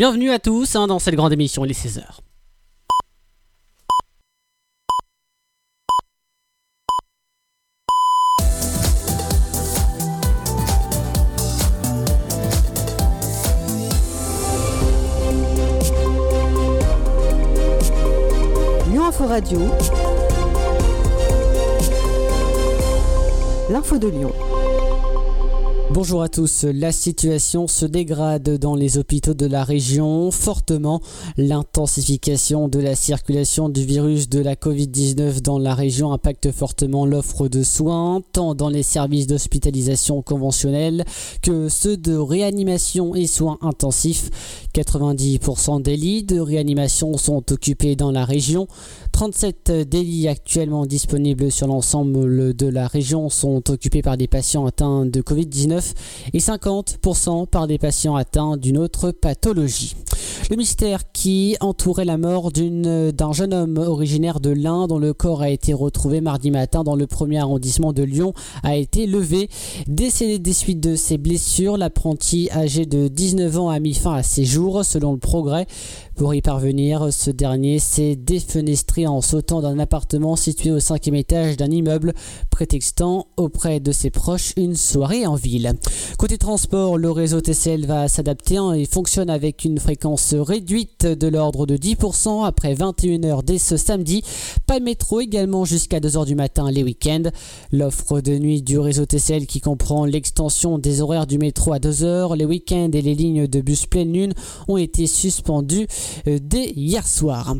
Bienvenue à tous hein, dans cette grande émission, il est 16h. Lyon Info Radio. L'info de Lyon. Bonjour à tous. La situation se dégrade dans les hôpitaux de la région fortement. L'intensification de la circulation du virus de la Covid-19 dans la région impacte fortement l'offre de soins, tant dans les services d'hospitalisation conventionnels que ceux de réanimation et soins intensifs. 90% des lits de réanimation sont occupés dans la région. 37 délits actuellement disponibles sur l'ensemble de la région sont occupés par des patients atteints de Covid-19 et 50% par des patients atteints d'une autre pathologie. Le mystère qui entourait la mort d'un jeune homme originaire de l'Ain dont le corps a été retrouvé mardi matin dans le premier arrondissement de Lyon a été levé. Décédé des suites de ses blessures, l'apprenti âgé de 19 ans a mis fin à ses jours selon le progrès. Pour y parvenir, ce dernier s'est défenestré en sautant d'un appartement situé au cinquième étage d'un immeuble, prétextant auprès de ses proches une soirée en ville. Côté transport, le réseau TCL va s'adapter et fonctionne avec une fréquence réduite de l'ordre de 10% après 21h dès ce samedi. Pas de métro également jusqu'à 2h du matin les week-ends. L'offre de nuit du réseau TCL qui comprend l'extension des horaires du métro à 2h, les week-ends et les lignes de bus pleine lune ont été suspendues dès hier soir.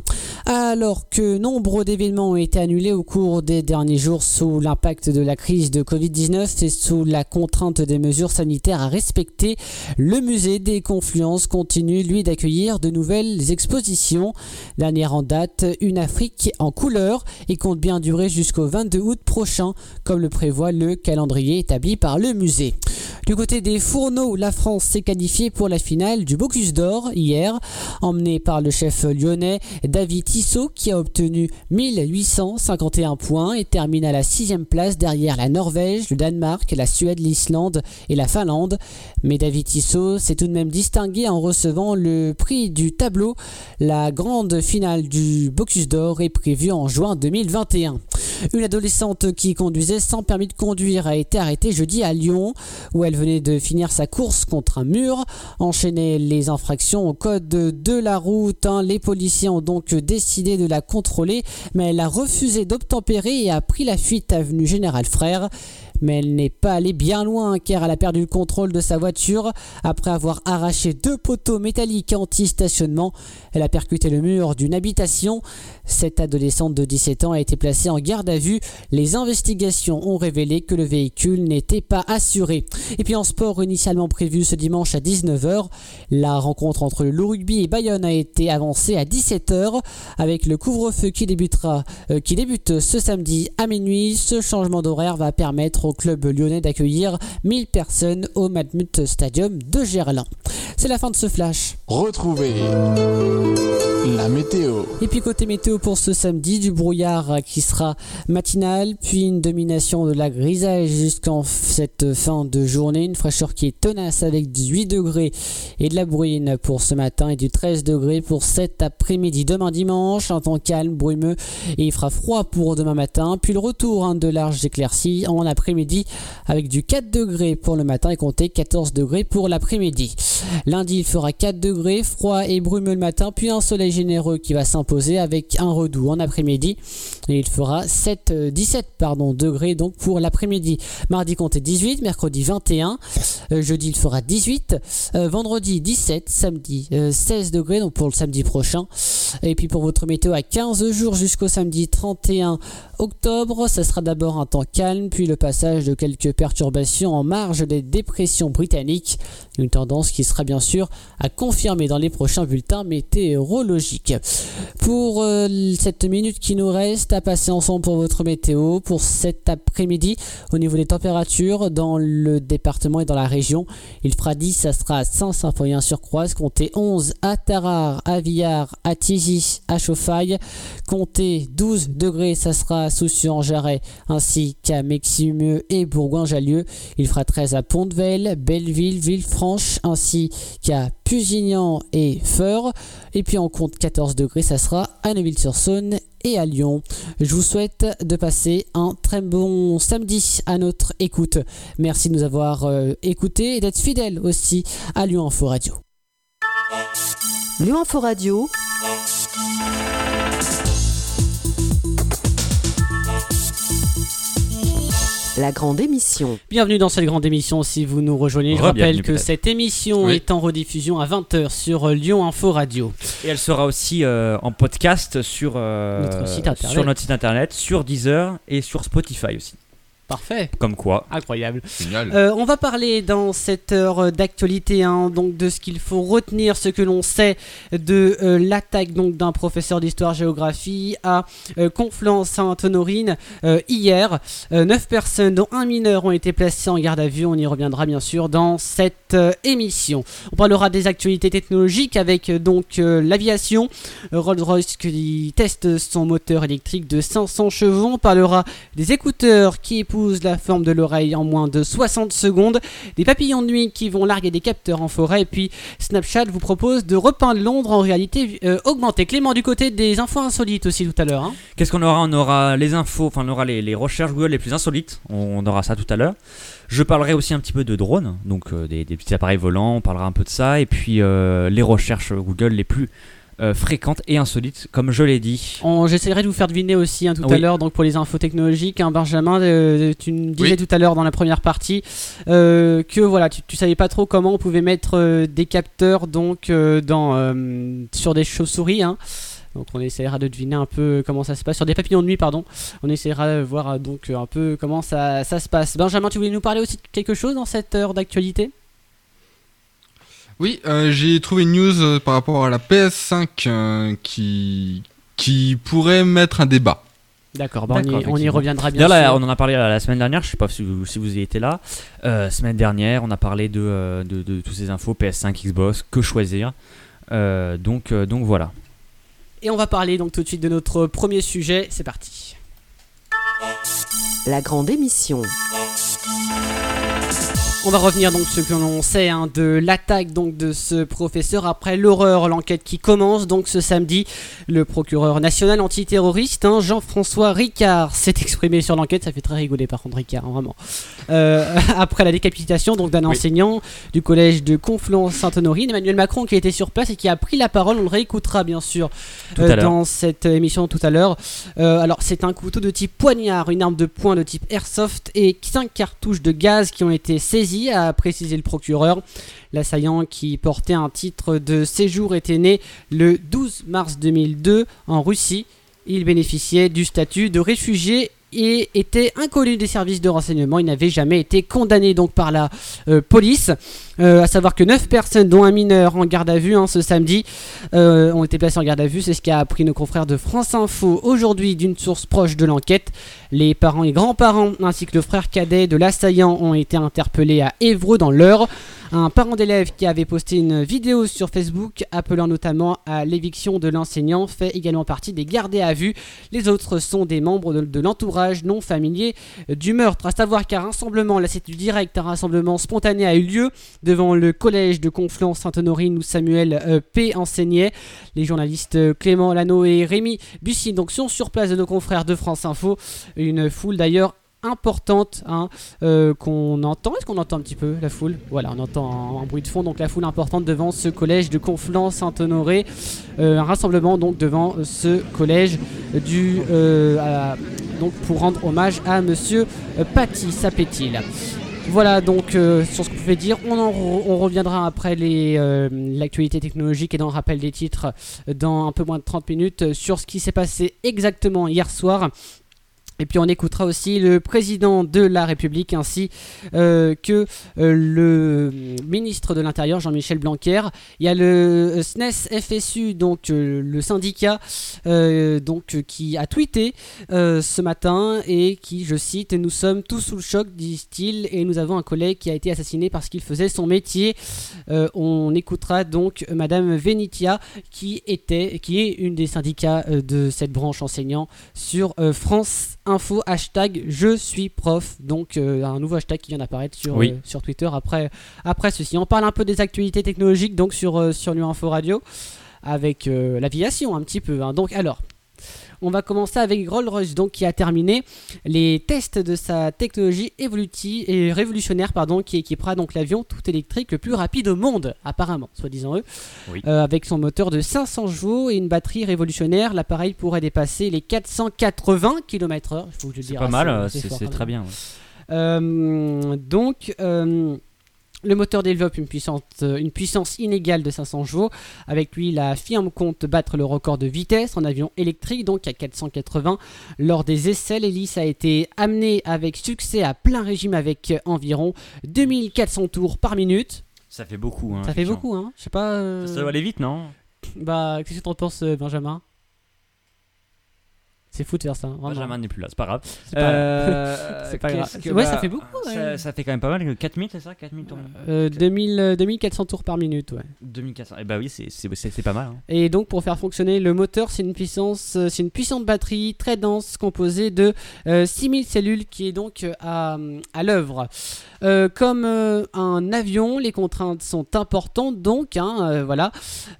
Alors que nombre d'événements ont été annulés au cours des derniers jours sous l'impact de la crise de Covid-19 et sous la contrainte des mesures sanitaires à respecter, le musée des Confluences continue lui d'accueillir de nouvelles expositions. Dernière en date, une Afrique en couleur et compte bien durer jusqu'au 22 août prochain, comme le prévoit le calendrier établi par le musée. Du côté des fourneaux, la France s'est qualifiée pour la finale du Bocuse d'Or hier, par le chef lyonnais David Tissot qui a obtenu 1851 points et termine à la sixième place derrière la Norvège, le Danemark, la Suède, l'Islande et la Finlande. Mais David Tissot s'est tout de même distingué en recevant le prix du tableau. La grande finale du Bocuse d'Or est prévue en juin 2021. Une adolescente qui conduisait sans permis de conduire a été arrêtée jeudi à Lyon, où elle venait de finir sa course contre un mur. Enchaîner les infractions au code de la route, hein. les policiers ont donc décidé de la contrôler, mais elle a refusé d'obtempérer et a pris la fuite avenue Général Frère mais elle n'est pas allée bien loin car elle a perdu le contrôle de sa voiture après avoir arraché deux poteaux métalliques anti-stationnement. Elle a percuté le mur d'une habitation. Cette adolescente de 17 ans a été placée en garde à vue. Les investigations ont révélé que le véhicule n'était pas assuré. Et puis en sport initialement prévu ce dimanche à 19h, la rencontre entre le Rugby et Bayonne a été avancée à 17h avec le couvre-feu qui débutera euh, qui débute ce samedi à minuit. Ce changement d'horaire va permettre au club lyonnais d'accueillir 1000 personnes au Matmut Stadium de Gerland. C'est la fin de ce flash. Retrouvez la météo. Et puis côté météo pour ce samedi, du brouillard qui sera matinal, puis une domination de la grisaille jusqu'en cette fin de journée, une fraîcheur qui est tenace avec 18 degrés et de la bruine pour ce matin et du 13 degrés pour cet après-midi. Demain dimanche, un temps calme, brumeux et il fera froid pour demain matin, puis le retour hein, de larges éclaircies en après-midi avec du 4 degrés pour le matin et compter 14 degrés pour l'après-midi. Lundi, il fera 4 degrés, froid et brumeux le matin, puis un soleil généreux qui va s'imposer avec un redout en après-midi. Et il fera 7, 17 euh, degrés donc pour l'après-midi. Mardi, comptez 18, mercredi 21, euh, jeudi, il fera 18, euh, vendredi 17, samedi 16 degrés donc pour le samedi prochain. Et puis pour votre météo à 15 jours jusqu'au samedi 31 octobre, ça sera d'abord un temps calme, puis le passage de quelques perturbations en marge des dépressions britanniques. Une tendance qui sera bien sûr à confirmer dans les prochains bulletins météorologiques. Pour euh, cette minute qui nous reste à passer ensemble pour votre météo, pour cet après-midi, au niveau des températures dans le département et dans la région, il fera 10, ça sera à Saint-Symphorien sur Croise, comptez 11 à Tarare, à Villars, à Vélizy à Chauffaille. Comptez 12 degrés, ça sera à Soucy-en-Jarret ainsi qu'à Et Bourgoin-Jallieu. Il fera 13 à Pont-de-Vel, Belleville, Villefranche ainsi qu'à Pusignan et Feur. Et puis on compte 14 degrés, ça sera à Neuville-sur-Saône et à Lyon. Je vous souhaite de passer un très bon samedi à notre écoute. Merci de nous avoir euh, écoutés et d'être fidèles aussi à Lyon Info Radio. Lyon Info Radio. La grande émission. Bienvenue dans cette grande émission si vous nous rejoignez. Je rappelle que cette émission Oui. est en rediffusion à 20h sur euh, Lyon Info Radio. Et elle sera aussi euh, en podcast sur, euh, Notre site internet. sur notre site internet, sur Deezer et sur Spotify aussi. Parfait. Comme quoi. Incroyable. Génial. Euh, on va parler dans cette heure d'actualité hein, donc de ce qu'il faut retenir, ce que l'on sait de euh, l'attaque donc d'un professeur d'histoire-géographie à euh, Conflans-Sainte-Honorine euh, hier. Neuf personnes, dont un mineur, ont été placées en garde à vue. On y reviendra bien sûr dans cette euh, émission. On parlera des actualités technologiques avec euh, donc euh, l'aviation. Euh, Rolls-Royce qui teste son moteur électrique de 500 chevaux. On parlera des écouteurs qui épousent la forme de l'oreille en moins de 60 secondes, des papillons de nuit qui vont larguer des capteurs en forêt, et puis Snapchat vous propose de repeindre Londres en réalité euh, augmentée. Clément, du côté des infos insolites aussi tout à l'heure. hein. Qu'est-ce qu'on aura? On aura les infos, enfin on aura les, recherches Google les plus insolites. On, aura ça tout à l'heure. Je parlerai aussi un petit peu de drones, donc euh, des, des petits appareils volants. On parlera un peu de ça. Et puis euh, les recherches Google les plus euh, fréquentes et insolites, comme je l'ai dit. On- J'essaierai de vous faire deviner aussi hein, tout à l'heure donc pour les infos technologiques. hein, Benjamin, euh, tu me disais Oui. tout à l'heure dans la première partie euh, que voilà, tu, tu savais pas trop comment on pouvait mettre euh, des capteurs donc euh, dans euh, sur des chauves-souris. hein. Donc on essaiera de deviner un peu comment ça se passe sur des papillons de nuit, pardon. On essaiera de voir donc un peu comment ça, ça se passe. Benjamin, tu voulais nous parler aussi de quelque chose dans cette heure d'actualité? Oui, euh, j'ai trouvé une news euh, par rapport à la PS5 euh, qui, qui pourrait mettre un débat. D'accord, bah, on, y, on reviendra bien D'ailleurs, là, sûr. on en a parlé la, semaine dernière, je sais pas si vous, si vous y étiez là. Euh, semaine dernière, on a parlé de, euh, de, de tous ces infos PS5, Xbox, que choisir. Euh, donc, euh, donc voilà. Et on va parler donc tout de suite de notre premier sujet. C'est parti. La grande émission. On va revenir donc sur ce que l'on sait hein, de l'attaque donc de ce professeur après l'horreur, l'enquête qui commence donc ce samedi. Le procureur national antiterroriste hein, Jean-François Ricard s'est exprimé sur l'enquête. Ça fait très rigoler par contre Ricard, hein, vraiment. Euh, après la décapitation donc d'un Oui. enseignant du collège de Conflans-Sainte-Honorine, Emmanuel Macron qui était sur place et qui a pris la parole. On le réécoutera bien sûr euh, dans cette émission tout à l'heure. Euh, alors c'est un couteau de type poignard, une arme de poing de type airsoft et 5 cartouches de gaz qui ont été saisies, a précisé le procureur. L'assaillant qui portait un titre de séjour était né le 12 mars 2002 en Russie. Il bénéficiait du statut de réfugié et était inconnu des services de renseignement. Il n'avait jamais été condamné donc par la euh, police. Euh, à savoir que 9 personnes, dont un mineur en garde à vue hein, ce samedi, euh, ont été placées en garde à vue. C'est ce qu'a appris nos confrères de France Info aujourd'hui d'une source proche de l'enquête. Les parents et grands-parents ainsi que le frère cadet de l'assaillant ont été interpellés à Évreux dans l'Eure. Un parent d'élève qui avait posté une vidéo sur Facebook appelant notamment à l'éviction de l'enseignant fait également partie des gardés à vue. Les autres sont des membres de l'entourage non familier du meurtre. À savoir qu'un rassemblement, là c'est du direct, un rassemblement spontané a eu lieu devant le collège de Conflans-Sainte-Honorine où Samuel euh, P enseignait. Les journalistes euh, Clément Lano et Rémi Bussy donc sont sur place de nos confrères de France Info. Une foule d'ailleurs importante hein, euh, qu'on entend. Est-ce qu'on entend un petit peu la foule? Voilà, on entend un, bruit de fond. Donc la foule importante devant ce collège de Conflans-Saint-Honoré. Euh, un rassemblement donc devant ce collège du euh, donc pour rendre hommage à Monsieur Paty Sapetil. Voilà donc sur ce qu'on pouvait dire. On, en re- on reviendra après l'actualité technologique et dans le rappel des titres dans un peu moins de 30 minutes sur ce qui s'est passé exactement hier soir Et puis on écoutera aussi le président de la République ainsi euh, que euh, le ministre de l'Intérieur Jean-Michel Blanquer. Il y a le SNES FSU, donc euh, le syndicat, euh, donc euh, qui a tweeté euh, ce matin et qui, je cite, nous sommes tous sous le choc, disent-ils, et nous avons un collègue qui a été assassiné parce qu'il faisait son métier. Euh, on écoutera donc Madame Venitia qui était, qui est une des syndicats euh, de cette branche enseignant sur euh, France Info hashtag je suis prof donc euh, un nouveau hashtag qui vient d'apparaître sur, Oui. euh, sur Twitter après, après ceci on parle un peu des actualités technologiques donc sur, euh, sur Info Radio avec euh, l'aviation un petit peu hein. donc alors on va commencer avec Rolls-Royce donc qui a terminé les tests de sa technologie évolutive et révolutionnaire pardon qui équipera donc l'avion tout électrique le plus rapide au monde apparemment soi-disant eux Oui. Euh, avec son moteur de 500 chevaux et une batterie révolutionnaire l'appareil pourrait dépasser les 480 km/h C'est pas mal, euh, assez c'est très bien. ouais. Euh, donc, euh, le moteur développe une puissance, euh, une puissance inégale de 500 chevaux. Avec lui, la firme compte battre le record de vitesse en avion électrique, donc à 480. Lors des essais, l'hélice a été amenée avec succès à plein régime avec environ 2400 tours par minute. Ça fait beaucoup. hein, Ça fait beaucoup, hein Je sais pas. euh, Ça doit aller vite, non? Bah, qu'est-ce que t'en penses, euh, Benjamin? C'est fou de faire ça. vraiment. Benjamin n'est plus là, c'est pas grave. C'est pas- Euh, grave. que- Ouais, bah, ça fait beaucoup, ouais. Ça, ça fait quand même pas mal. 4000, c'est ça 4000 tours Euh, 2000, euh, 2400 tours par minute, ouais. 2400. Et bah oui, c'est- pas mal. hein. Et donc pour faire fonctionner le moteur, c'est une puissance, euh, c'est une puissante batterie très dense composée de euh, 6000 cellules qui est donc euh, à, à l'œuvre. Euh, comme euh, un avion, les contraintes sont importantes donc, hein, euh, voilà,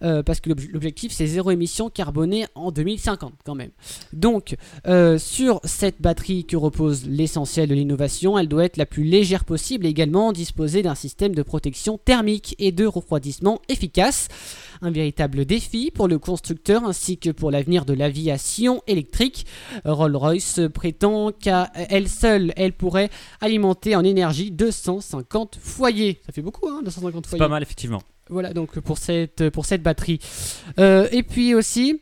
euh, parce que l'obj- l'objectif c'est zéro émission carbonée en 2050 quand même. Donc euh, sur cette batterie que repose l'essentiel de l'innovation, elle doit être la plus légère possible et également disposer d'un système de protection thermique et de refroidissement efficace. Un véritable défi pour le constructeur ainsi que pour l'avenir de l'aviation électrique. Rolls-Royce prétend qu'à elle seule, elle pourrait alimenter en énergie 250 foyers. Ça fait beaucoup, hein, 250 C'est foyers. pas mal, effectivement. Voilà donc pour cette, pour cette batterie. Euh, et puis aussi,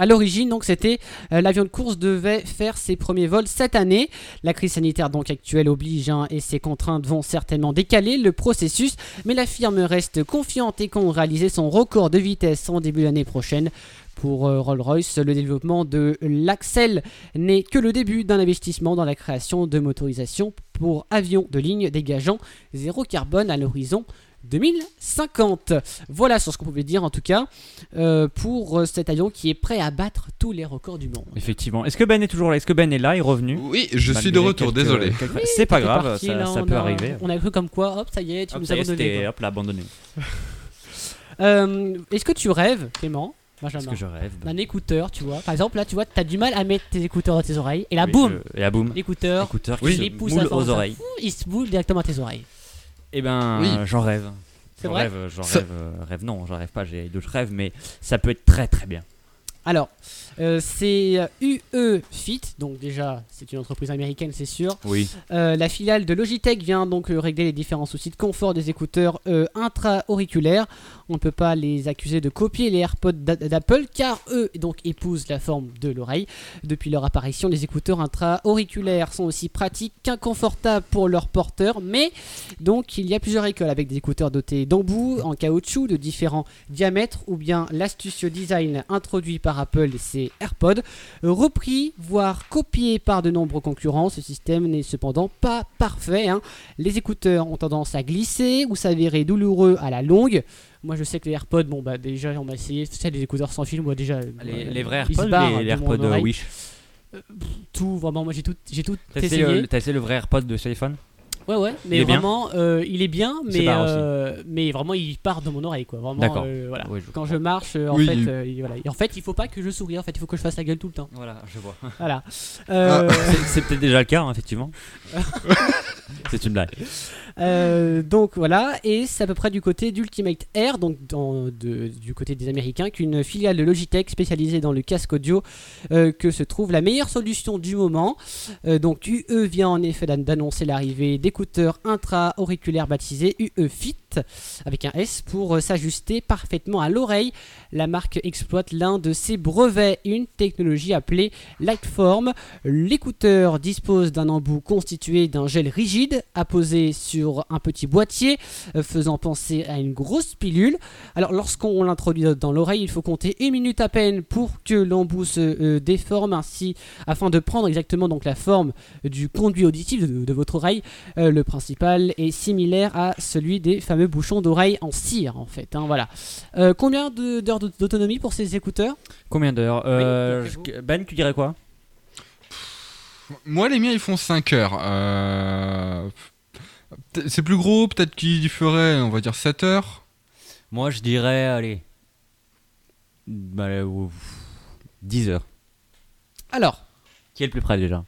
à l'origine, c'était euh, l'avion de course devait faire ses premiers vols cette année. La crise sanitaire donc actuelle oblige hein, et ses contraintes vont certainement décaler le processus, mais la firme reste confiante et compte réaliser son record de vitesse en début d'année prochaine. Pour euh, Rolls-Royce, le développement de l'Axel n'est que le début d'un investissement dans la création de motorisations pour avions de ligne dégageant zéro carbone à l'horizon 2050. Voilà sur ce qu'on pouvait dire en tout cas euh, pour euh, cet avion qui est prêt à battre tous les records du monde. Effectivement. Est-ce que Ben est toujours là? Est-ce que Ben est là? Il est revenu? Oui, je suis de retour, quelques- désolé. quelques- C'est pas grave, parti, ça, là, peut a- arriver. On a cru comme quoi, hop, ça y est, tu Hop, nous as abandonné. hop là abandonné. Euh, Est-ce que tu rêves, Clément, Est-ce Benjamin, que je rêve? D'un écouteur, tu vois Par exemple, là, tu vois, t'as du mal à mettre tes écouteurs dans tes oreilles, et là, Oui, boum, je- Et à boum. l'écouteur, Écouteur Oui. qui les se moule aux oreilles. il se boule directement à tes oreilles. Eh ben, Oui. j'en rêve. C'est vrai rêve, j'en rêve, euh, rêve non, j'en rêve pas, j'ai d'autres rêves, mais ça peut être très très bien. Alors, euh, c'est euh, UE Fit, donc déjà, c'est une entreprise américaine, c'est sûr. Oui. Euh, la filiale de Logitech vient donc euh, régler les différents soucis de confort des écouteurs euh, intra-auriculaires. On ne peut pas les accuser de copier les AirPods d'a- d'Apple car eux donc épousent la forme de l'oreille. Depuis leur apparition, les écouteurs intra-auriculaires sont aussi pratiques qu'inconfortables pour leurs porteurs, mais donc il y a plusieurs écoles avec des écouteurs dotés d'embouts en caoutchouc de différents diamètres ou bien l'astucieux design introduit par Apple et ses AirPods repris, voire copié par de nombreux concurrents. Ce système n'est cependant pas parfait. hein. Les écouteurs ont tendance à glisser ou s'avérer douloureux à la longue. Moi, je sais que les AirPods, bon, bah déjà, on m'a essayé. Tu sais, les écouteurs sans fil, moi déjà. Les, euh, les vrais AirPods, barrent les, les AirPods euh, oreille. Wish. Tout, vraiment, moi j'ai tout, j'ai tout essayé, le- t'as essayé le vrai AirPod de ce téléphone Ouais, ouais, mais Il vraiment, euh, il est bien, mais, euh, mais vraiment, il part de mon oreille, quoi. Vraiment, D'accord. euh, voilà. Oui, je Quand je marche, en Oui, fait, il- euh, il- voilà. Et en fait, il faut pas que je sourie. En fait, il faut que je fasse la gueule tout le temps. Voilà, je vois. Voilà. Euh, C'est- C'est peut-être déjà le cas, hein, effectivement. C'est une blague. Euh, donc voilà, et c'est à peu près du côté d'Ultimate Air, donc du côté des Américains, qu'une filiale de Logitech spécialisée dans le casque audio, euh, que se trouve la meilleure solution du moment. Euh, donc UE vient en effet d'an- d'annoncer l'arrivée d'écouteurs intra-auriculaires baptisés UE Fit. Avec un S pour euh, s'ajuster parfaitement à l'oreille. La marque exploite l'un de ses brevets, une technologie appelée Lightform. L'écouteur dispose d'un embout constitué d'un gel rigide apposé sur un petit boîtier euh, faisant penser à une grosse pilule. Alors lorsqu'on l'introduit dans l'oreille, il faut compter une minute à peine pour que l'embout se euh, déforme ainsi afin de prendre exactement donc la forme du conduit auditif de, votre oreille. Le principal est similaire à celui des fameux bouchons d'oreille en cire en fait. hein, voilà. Euh, combien d'heures d'aut- d'autonomie pour ces écouteurs? Combien d'heures? Euh, Ben, tu dirais quoi? Moi, les miens, ils font 5 heures. Euh, C'est plus gros, peut-être qu'ils feraient, on va dire, 7 heures. Moi, je dirais, allez. Bah, euh, ouf, 10 heures. Alors, Qui est le plus près déjà?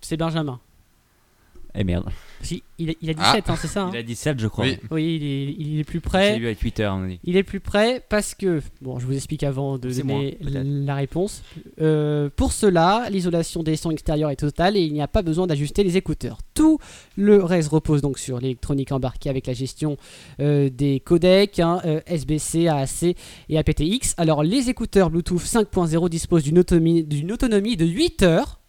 C'est Benjamin. Eh merde. Si, il, a- il a 17 hein, c'est ça hein Il a 17, je crois. Oui. Oui, il est, il est plus J'ai près. vu avec Twitter, on a dit. Il est plus près parce que, bon, je vous explique avant de donner moi, la réponse. Euh, pour cela, l'isolation des sons extérieurs est totale et il n'y a pas besoin d'ajuster les écouteurs. Tout le reste repose donc sur l'électronique embarquée avec la gestion euh, des codecs, hein, euh, SBC, AAC et aptX. Alors, les écouteurs Bluetooth 5.0 disposent d'une autonomie, d'une autonomie de 8 heures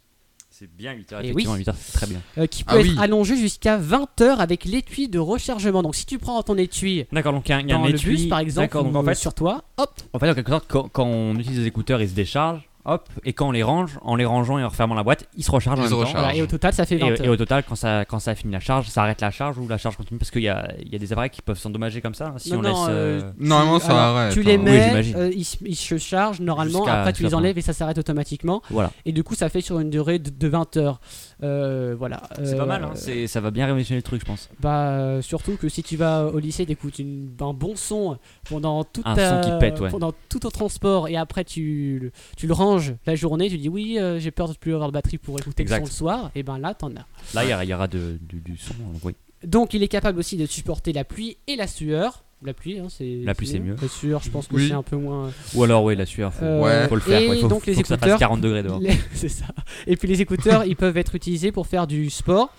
C'est bien 8 heures, Eh effectivement. oui. 8 heures, c'est très bien. euh, qui peut Ah être oui. allongée jusqu'à 20 heures avec l'étui de rechargement. Donc, si tu prends ton étui D'accord, donc il y a, il y a dans un le étui. bus par exemple donc en fait, sur toi, hop, en fait, en quelque sorte, quand, quand on utilise les écouteurs, ils se déchargent. Hop, et quand on les range, en les rangeant et en refermant la boîte, ils se rechargent Ils en se même temps. rechargent. voilà, et au total ça fait 20 Et, au total, quand ça, quand ça a fini la charge, ça arrête la charge ou la charge continue parce qu'il y a, il y a des appareils qui peuvent s'endommager comme ça hein, si Non, on non, laisse. euh, euh, Normalement, ça Alors, arrête. Tu les hein. Oui, mets, euh, ils, se- ils se chargent normalement, après tu les enlèves et ça s'arrête automatiquement. Voilà. Et du coup ça fait sur une durée de, de 20 heures. Euh, voilà. C'est Euh, pas mal, hein, c'est- ça va bien révolutionner le truc, je pense. Bah euh, surtout que si tu vas au lycée, t'écoutes une- un bon son pendant tout Un ta- son qui pète, ouais. pendant tout ton transport et après tu, le- tu le ranges la journée, tu dis oui euh, j'ai peur de plus avoir de batterie pour écouter Exact. le son le soir, et ben là t'en as. Là, il y aura, il y aura de- du, du son. euh, Oui. Donc il est capable aussi de supporter la pluie et la sueur. La pluie, hein, c'est La pluie, c'est mieux. La sueur, je pense que Oui. c'est un peu moins. Ou alors, oui, la sueur, faut, Euh, Ouais. faut le faire. et faut, donc, les faut que ça fasse écouteurs- 40 degrés dehors. Les- c'est ça. Et puis les écouteurs, ils peuvent être utilisés pour faire du sport,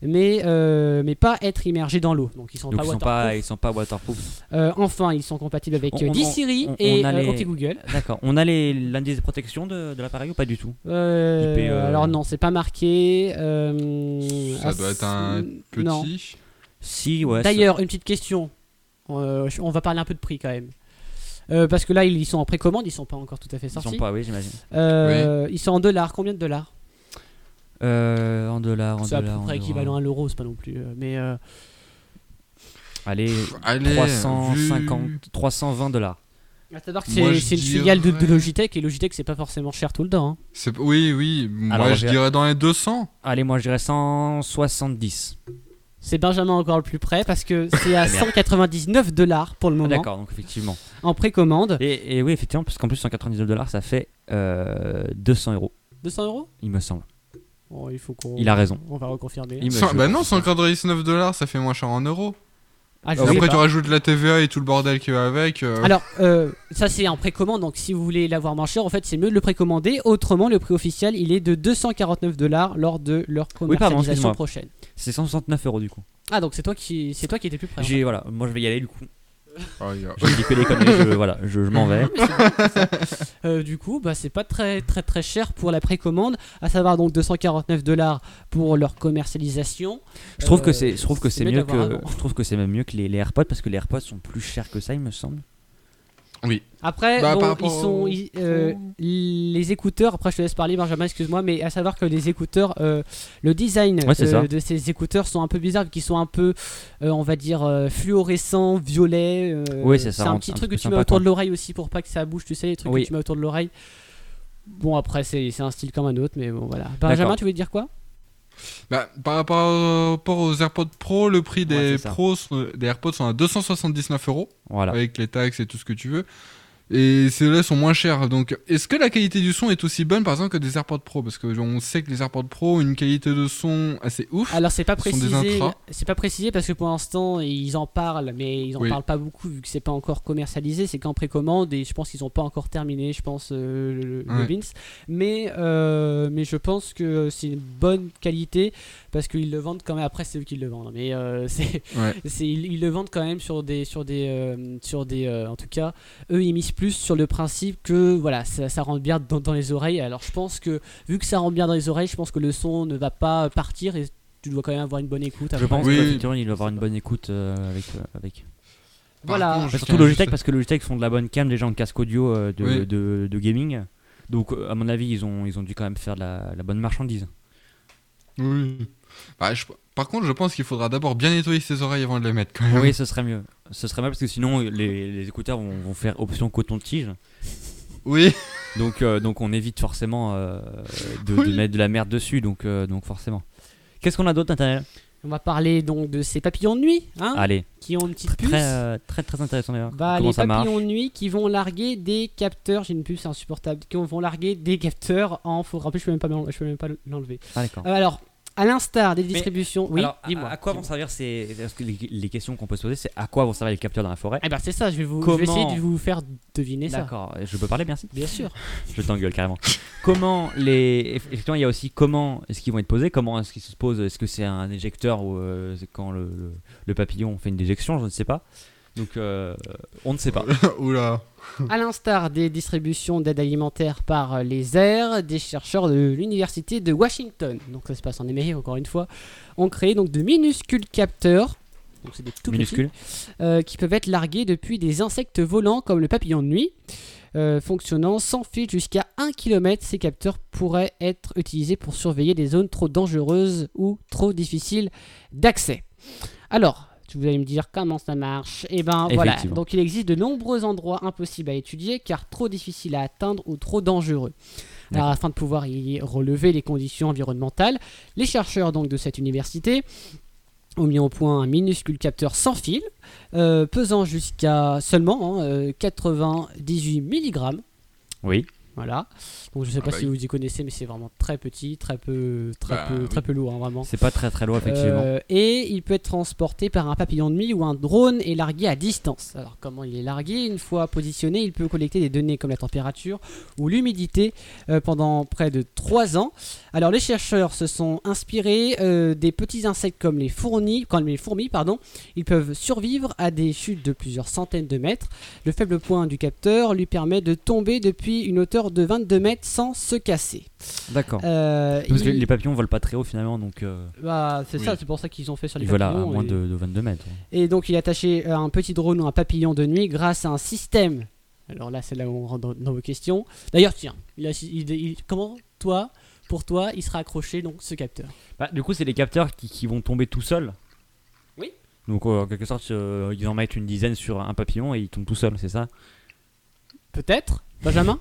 mais, euh, mais pas être immergés dans l'eau. Donc ils sont Donc, pas ils sont waterproof. pas, ils sont pas waterproof. Euh, enfin, ils sont compatibles avec On- euh, on- Siri on- et euh, les- OK Google. D'accord. On a les- l'indice de protection de, de l'appareil ou pas du tout Euh, IP, euh, Alors non, c'est pas marqué. euh, Ça ah, doit être c'est- un non. Petit. Si, ouais. D'ailleurs, une petite question. Euh, on va parler un peu de prix quand même. Euh, parce que là, ils sont en précommande, ils sont pas encore tout à fait ça- ils sortis. sont pas, oui, j'imagine. Euh, Ils sont en dollars. Combien de dollars Euh, en dollars, en C'est à peu dollars. près équivalent à l'euro, c'est pas non plus. mais euh, Allez, Allez, 350, vu- 320 dollars. Moi, c'est une filiale de, de dirais- Logitech et Logitech c'est pas forcément cher tout le temps. hein. Oui, oui. Moi, Alors, je dirais dans les 200. Allez, moi je dirais 170. C'est Benjamin encore le plus près parce que c'est à Ah, merde. 199 dollars pour le Ah, moment D'accord, donc effectivement. en précommande. Et, et oui, effectivement, parce qu'en plus 199 dollars, ça fait euh, 200 euros, 200 euros? Il me semble. Bon, Il faut qu'on. Il a raison. On va reconfirmer. Il me- bah non, 199 dollars, ça fait moins cher en euros. Ah, je Après, pas. tu rajoutes la TVA et tout le bordel qui va avec. euh, Alors, euh, ça c'est en précommande, donc si vous voulez l'avoir moins cher, en fait c'est mieux de le précommander. Autrement, le prix officiel il est de 249 dollars lors de leur Oui, pardon, commercialisation excuse-moi. prochaine. C'est 169 euros du coup. Ah, donc c'est toi qui, c'est toi qui étais plus près. en J'ai voilà, moi je vais y aller du coup. Oh, Je dis que des conneries, je, voilà, je, je m'en vais. Euh, du coup, bah, c'est pas très très très cher pour la précommande, à savoir donc 249 dollars pour leur commercialisation. Je trouve que Euh, c'est, je trouve que c'est mieux que, avant. je trouve que c'est même mieux que les, les AirPods parce que les AirPods sont plus chers que ça, il me semble. Après, Bah, bon, ils sont au- ils- euh, les écouteurs. Après, je te laisse parler, Benjamin. Excuse-moi, mais à savoir que les écouteurs, euh, le design Ouais, euh, de ces écouteurs sont un peu bizarres, qui sont un peu, euh, on va dire, euh, fluorescents, violets. euh, Oui, c'est ça, C'est un petit un truc que tu mets autour de l'oreille aussi pour pas que ça bouge. Tu sais, les trucs Oui. que tu mets autour de l'oreille. Bon, après, c'est c'est un style comme un autre, mais bon, voilà. Benjamin, tu voulais dire quoi? Bah, par rapport aux AirPods Pro, le prix des. Pros, sont- des AirPods sont à 279 euros Voilà. avec les taxes et tout ce que tu veux. Et ceux-là sont moins chers. Donc, est-ce que la qualité du son est aussi bonne, par exemple, que des AirPods Pro? Parce que on sait que les AirPods Pro ont une qualité de son assez ouf. Alors c'est pas Ce précisé, c'est pas précisé parce que pour l'instant ils en parlent, mais ils en Oui. parlent pas beaucoup vu que c'est pas encore commercialisé. C'est qu'en précommande et je pense qu'ils ont pas encore terminé, je pense euh, le, le Ouais. Beans. Mais euh, mais je pense que c'est une bonne qualité parce qu'ils le vendent quand même. Après c'est eux qui le vendent, mais euh, c'est Ouais. c'est ils, ils le vendent quand même sur des sur des sur des en tout cas eux ils misent plus sur le principe que voilà ça, ça rentre bien dans, dans les oreilles alors je pense que vu que ça rentre bien dans les oreilles je pense que le son ne va pas partir et tu dois quand même avoir une bonne écoute Je pense Oui. qu'effectivement, il doit avoir une bonne écoute euh, avec. euh, avec. Voilà contre, Surtout Logitech, parce que Logitech font de la bonne cam déjà en casque audio euh, de, Oui. de, de gaming. Donc, à mon avis, ils ont, ils ont dû quand même faire de la, la bonne marchandise. Oui. Bah, je- Par contre, je pense qu'il faudra d'abord bien nettoyer ses oreilles avant de les mettre, quand même. Oui, ce serait mieux. Ce serait mieux parce que sinon, les, les écouteurs vont, vont faire option coton-tige. Oui. Donc, euh, donc on évite forcément euh, de, mettre de la merde dessus. Donc, euh, donc forcément. Qu'est-ce qu'on a d'autre, Nathaniel? On va parler donc de ces papillons de nuit hein, Allez, qui ont une petite puce très, euh, très très intéressant d'ailleurs. bah, Comment les ça marche? papillons de nuit qui vont larguer des capteurs j'ai une puce insupportable qui vont larguer des capteurs en faux en plus je peux même pas m'en- je peux même pas l'enlever Ah, d'accord. Euh, alors à l'instar des distributions oui Alors, dis-moi à, quoi vont servir ces. Parce que les, les questions qu'on peut se poser, c'est à quoi vont servir les capteurs dans la forêt eh ben c'est ça je vais vous je vais Comment essayer de vous faire deviner ça D'accord, je peux parler, merci. bien sûr Je t'engueule carrément. comment les. Effectivement, il y a aussi comment est-ce qu'ils vont être posés Comment est-ce qu'ils se posent Est-ce que c'est un éjecteur ou euh, quand le, le- le papillon fait une déjection Je ne sais pas. Donc, euh, on ne sait pas. Oula. À l'instar des distributions d'aide alimentaire par les airs, des chercheurs de l'université de Washington, donc ça se passe en Amérique encore une fois, ont créé donc de minuscules capteurs, donc c'est des tout Minuscule. petits, euh, qui peuvent être largués depuis des insectes volants comme le papillon de nuit. Euh, fonctionnant sans fil jusqu'à 1 km, ces capteurs pourraient être utilisés pour surveiller des zones trop dangereuses ou trop difficiles d'accès. Alors, vous allez me dire comment ça marche. Et ben voilà, donc il existe de nombreux endroits impossibles à étudier car trop difficiles à atteindre ou trop dangereux. Alors afin de pouvoir y relever les conditions environnementales, les chercheurs donc de cette université ont mis au point un minuscule capteur sans fil, euh, pesant jusqu'à seulement hein, euh, 98 mg. Oui. Voilà. Donc je sais Ah pas bah si oui. vous y connaissez, mais c'est vraiment très petit, très peu, très Bah, peu, oui. très peu lourd, hein, vraiment. C'est pas très très loin, effectivement. Euh, et il peut être transporté par un papillon de nuit ou un drone et largué à distance. Alors comment il est largué? Une fois positionné, il peut collecter des données comme la température ou l'humidité euh, pendant près de 3 ans. Alors les chercheurs se sont inspirés euh, des petits insectes comme les fourmis, comme les fourmis pardon. Ils peuvent survivre à des chutes de plusieurs centaines de mètres. Le faible point du capteur lui permet de tomber depuis une hauteur de 22 mètres sans se casser. D'accord. Euh, Parce que les papillons volent pas très haut finalement, donc euh, bah, c'est Oui. ça, c'est pour ça qu'ils ont fait sur les ils volent à, à papillons moins et- de, de 22 mètres. Et donc il est attaché à un petit drone ou un papillon de nuit grâce à un système. Alors là, c'est là où on rentre dans, vos questions. D'ailleurs, tiens, il a- il- il- comment toi, pour toi, il sera accroché donc ce capteur? Bah, du coup, c'est les capteurs qui, qui vont tomber tout seuls. Oui. Donc, euh, en quelque sorte, euh, ils en mettent une dizaine sur un papillon et ils tombent tout seuls, c'est ça? Peut-être, Benjamin?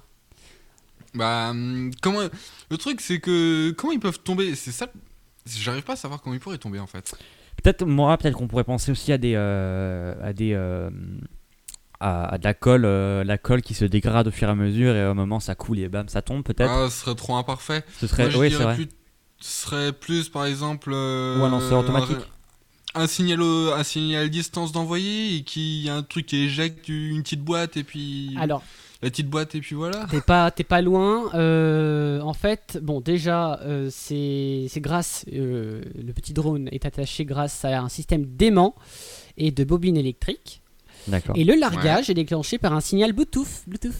Bah, hum, comment. Le truc, c'est que. Comment ils peuvent tomber C'est ça. J'arrive pas à savoir comment ils pourraient tomber en fait. Peut-être, moi, peut-être qu'on pourrait penser aussi à des. euh, à des. euh, à, à de la colle, euh, la colle qui se dégrade au fur et à mesure et au moment ça coule et bam, ça tombe peut-être. Ah, ce serait trop imparfait. Ce serait. Moi, je oui, dirais vrai. plus. Ce serait plus par exemple. euh, Ou un lanceur automatique. Un signal, au- un signal distance d'envoyer et qu'il y a un truc qui éjecte une petite boîte et puis. Alors, La petite boîte et puis voilà. t'es pas, t'es pas loin. euh, en fait, bon, déjà, euh, c'est c'est grâce. euh, le petit drone est attaché grâce à un système d'aimant et de bobines électriques. D'accord. Et le largage est déclenché par un signal Bluetooth. Bluetooth